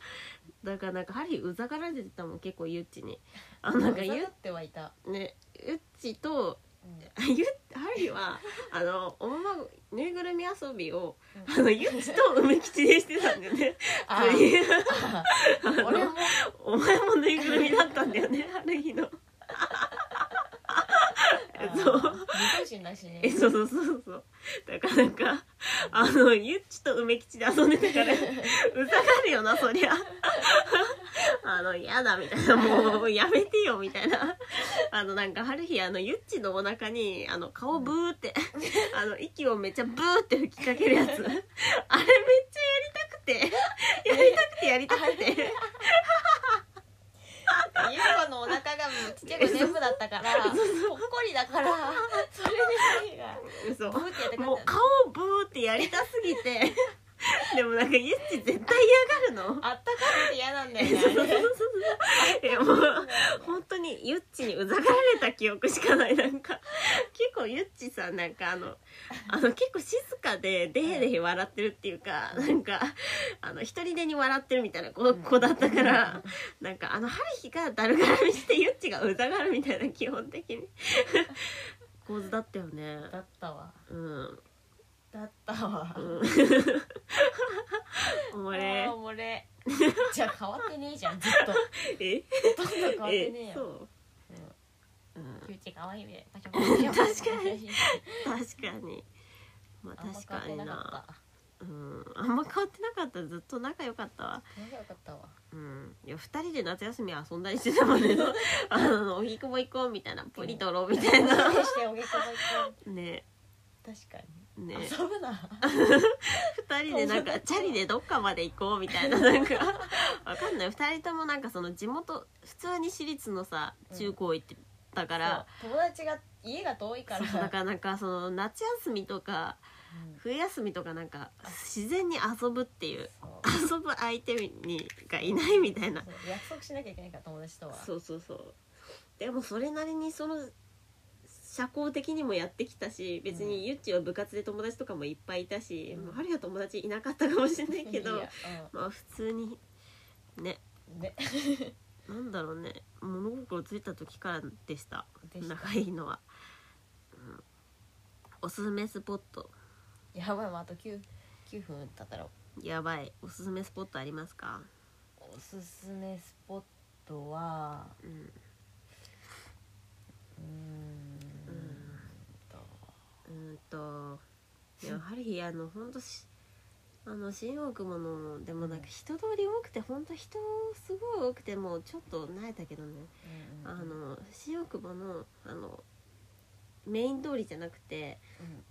だからなんかハリーうざがられてたもん結構ゆっちに。あなんかゆってはいた、ねゆっちとうん。ゆハリーはあのおままぬいぐるみ遊びをうん。あのゆっちと梅吉でしてたんだよね。ああ俺も。お前もぬいぐるみだったんだよね春日のそう。二頭身らしいね。えそうそうそうそう。だからなんかあのゆっちと梅吉で遊んでたから (laughs) うざがるよなそりゃ。あの嫌だみたいな。もうやめてよみたいな。あのなんか春日あのゆっちのお腹にあの顔ブーってあの息をめっちゃブーって吹きかけるやつ。あれめっちゃやりたくて。やりたくてやりたくてゆう子のお腹がもうちっちゃい子全部だったから (laughs) ぽっこりだから (laughs) それでが。嘘。ブーってやってくれもうた顔ブーってやりたすぎて (laughs) でもなんかゆっち絶対嫌がるの。あったかくて嫌なんだよね。そうそうそうそういやもう本当にゆっちにうざがられた記憶しかないなんか。結構ゆっちさなんかあのあの結構静かでデヘデヘ笑ってるっていうかなんかあの一人でに笑ってるみたいな子子だったからなんかあの春日がだるがらみしてゆっちがうざがるみたいな基本的に。(laughs) 構図だったよね。だったわ。うんだったわ。うん。(laughs) おあれ。ーおれ。(laughs) じゃあ変わってねえじゃんずっと。(laughs) え？ほとんど変わってねえよ。えそう。うん。ゆうち可愛いねパチャパチャパチャ確かに。確かに。まああんま確か変わってなかにな。っうん。あんま変わってなかった。ずっと仲良かったわ。た仲良かったわ。うん。いや二人で夏休み遊んだりしてたもんねあのおひくも行こうみたいな。ポリ取ろうみたいな。しておげこぼいね。確かにね。遊ぶな。二人でなんかチャリでどっかまで行こうみたいななんか。わかんない。二人ともなんかその地元普通に私立のさ中高行ってたから、そう。友達が家が遠いから。だからなんかその夏休みとかうん。冬休みとかなんか自然に遊ぶっていう遊ぶ相手にがいないみたいな。約束しなきゃいけないから友達とは。そうそうそう。でもそれなりにその社交的にもやってきたし別にゆっちは部活で友達とかもいっぱいいたし、うん。まあ、ハリは友達いなかったかもしれないけどいやまあ普通にね。うんね。なんだろうね。物心ついた時からでした。で仲いいのは、うん、おすすめスポット。やばいもうあと 9, 9分経ったらやばい。おすすめスポットありますか？おすすめスポットはうん。うーん。とうんとやはりあの本当しあの新大久保のでもなん。か人通り多くて本当人すごい多くてもうちょっと慣れたけどね。うんあの新大久保のあのメイン通りじゃなくてうんうん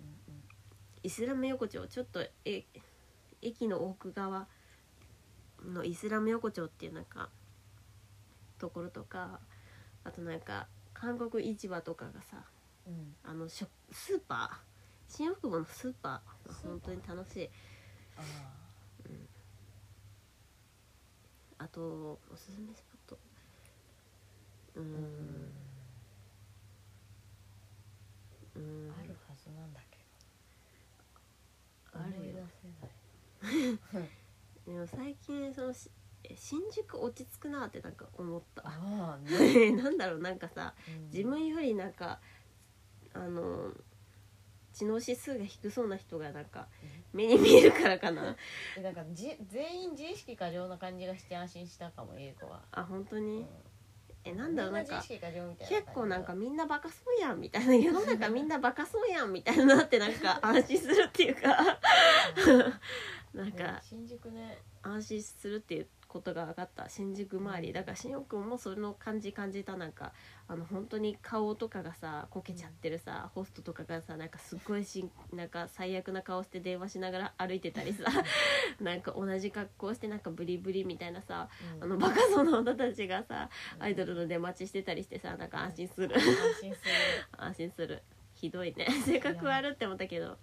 イスラム横丁ちょっとえ駅の奥側のイスラム横丁っていうなんかところとかあとなんか韓国市場とかがさうん。うんあのショスーパー。新大久保のスーパーが本当に楽しい。ああとおすすめスポット。うん。ん。うーん。あるはずなんだけど。あるよ。(laughs) でも最近そのしえ新宿落ち着くなってなんか思った。ああね。(laughs) なんだろうなんかさ自分よりなんかあの知能指数が低そうな人がなんか目に見えるからかな？え (laughs) なんかじ全員自意識過剰な感じがして安心したかもゆう子は。あ本当うん。にえなんだろうなんか結構なんかみんなバカそうやんみたいな世の中みんなバカそうやんみたいなってなんか (laughs) 安心するっていうか。(laughs) なんか新宿ね。安心するっていうことが分かった新宿周り。だから新大久保もその感じ感じたなんかあの本当に顔とかがさこけちゃってるさ、ホストとかがさなんかすっごいしんなんか最悪な顔して電話しながら (laughs) 歩いてたりさなんか同じ格好してなんかブリブリみたいなさうん。あのバカそうな女たちがさアイドルの出待ちしてたりしてさなんか安心する。安心する。安心する。ひどいね。(laughs) 性格悪って思ったけど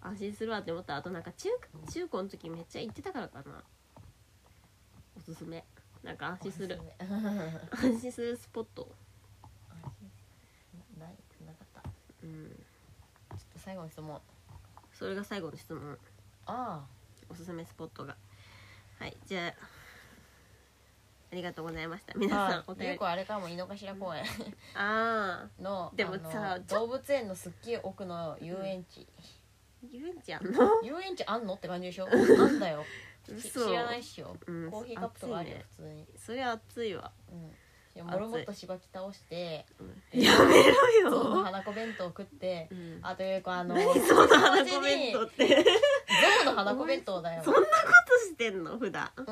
安心するわって思った。あとなんか中中高の時めっちゃ行ってたからかなおすすめ。なんか安心する。安心安心するスポット。ないなかった。ちょうんっと最後の質問。それが最後の質問。あおすすめスポットが。はいじゃあありがとうございました。あ皆さんあお便り。あれかも井の頭公園。(laughs) ああ。のでもさちょ動物園のすっげえ奥の遊園地、言うん。じゃんの？遊園地あんの？って感じでしょ？(laughs) なんだよ知らないっしょ、うんコーヒーカップとかあるよ、ね。普通に。それは熱いわ、うん。いやもろもっとしばき倒してうん。やめろ象のよ、花子弁当食ってうん、あというかあの何その花子弁当って。象の花子弁当だよ。そんなことしてんの？普段。う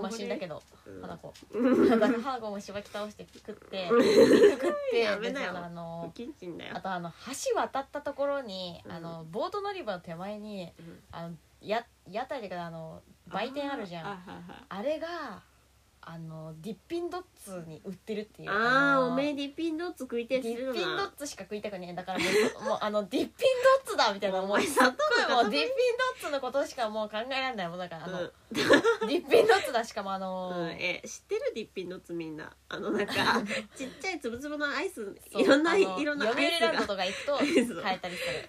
ん。マシンだけど花子。うん。だから花子もしばき倒して食ってうん。肉食ってやめなよ。でそのあのキッチンだよ。あとあの橋渡ったところに、うん。あのボート乗り場の手前にうん。あのや屋台であの売店あるじゃん。あれがあのディッピンドッツに売ってるっていうあーのおめえディッピンドッツ食いてえディッピンドッなツしか食いたくねえ。だからもうもうあのディッピンドッツだみたいなもうお前すっごいもうディッピンドッツのことしかもう考えられないもん。だからあの、うん。ディッピンドッツだしかもあのうん。え知ってるディッピンドッツみんな？あのなんか (laughs) ちっちゃいつぶつぶのアイスいろんなあの色のア読売イスが。ランドとか行くと買えたりする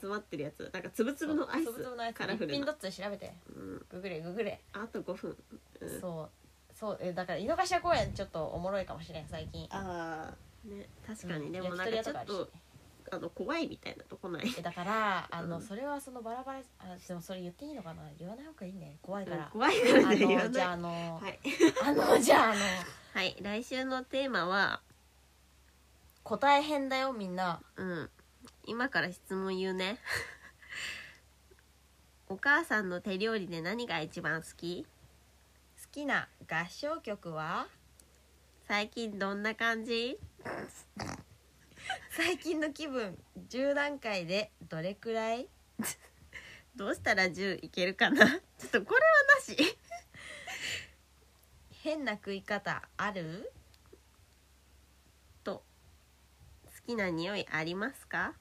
集まってるやつ。なんかつぶつぶのアイス。そうつぶつぶのやつカラフルなディッピンドッツで調べて。うん。ググれググれ、あと5分。うん。そう。そうえだから井の頭公園ちょっとおもろいかもしれん最近。ああね確かに。うん。でもなんかちょっとあの怖いみたいなとこない？えだからあの、うん。それはそのバラバラあでもそれ言っていいのかな？言わない方がいいね。怖いから、うん怖いからね言わあのじゃあないあの、はい。あのじゃああの。はい来週のテーマは？答え編だよみんな。うん今から質問言うね。(laughs) お母さんの手料理で何が一番好き？好きな合唱曲は？最近どんな感じ？(laughs) 最近の気分10段階でどれくらい？どうしたら10いけるかな？ちょっとこれはなし。(laughs) 変な食い方あると好きな匂いありますか？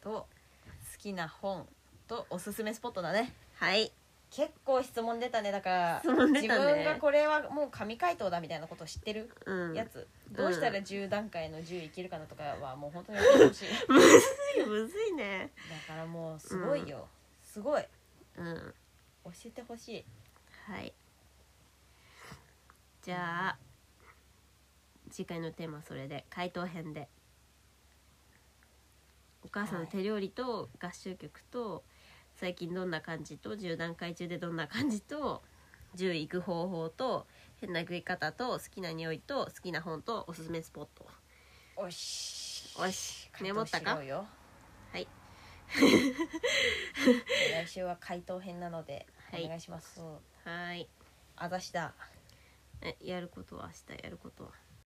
と好きな本とおすすめスポットだね。はい。結構質問出たね。だから質問出自たね。分がこれはもう神回答だみたいなことを知ってる？うん。やつ、どうしたら10段階の10いけるかなとかはもう本当に教えてほしい。むずい。むずいね。だからもうすごいよ、すごい。うん。教えてほしい。はい。じゃあ次回のテーマはそれで。回答編でお母さんの手料理と合唱曲と最近どんな感じと10段階中でどんな感じと10行く方法と変な食い方と好きな匂いと好きな本とおすすめスポット。おしおしメモったか？はい。(laughs) 来週は回答編なのではい。お願いします、はい。あざしだ。えやることは明日やることは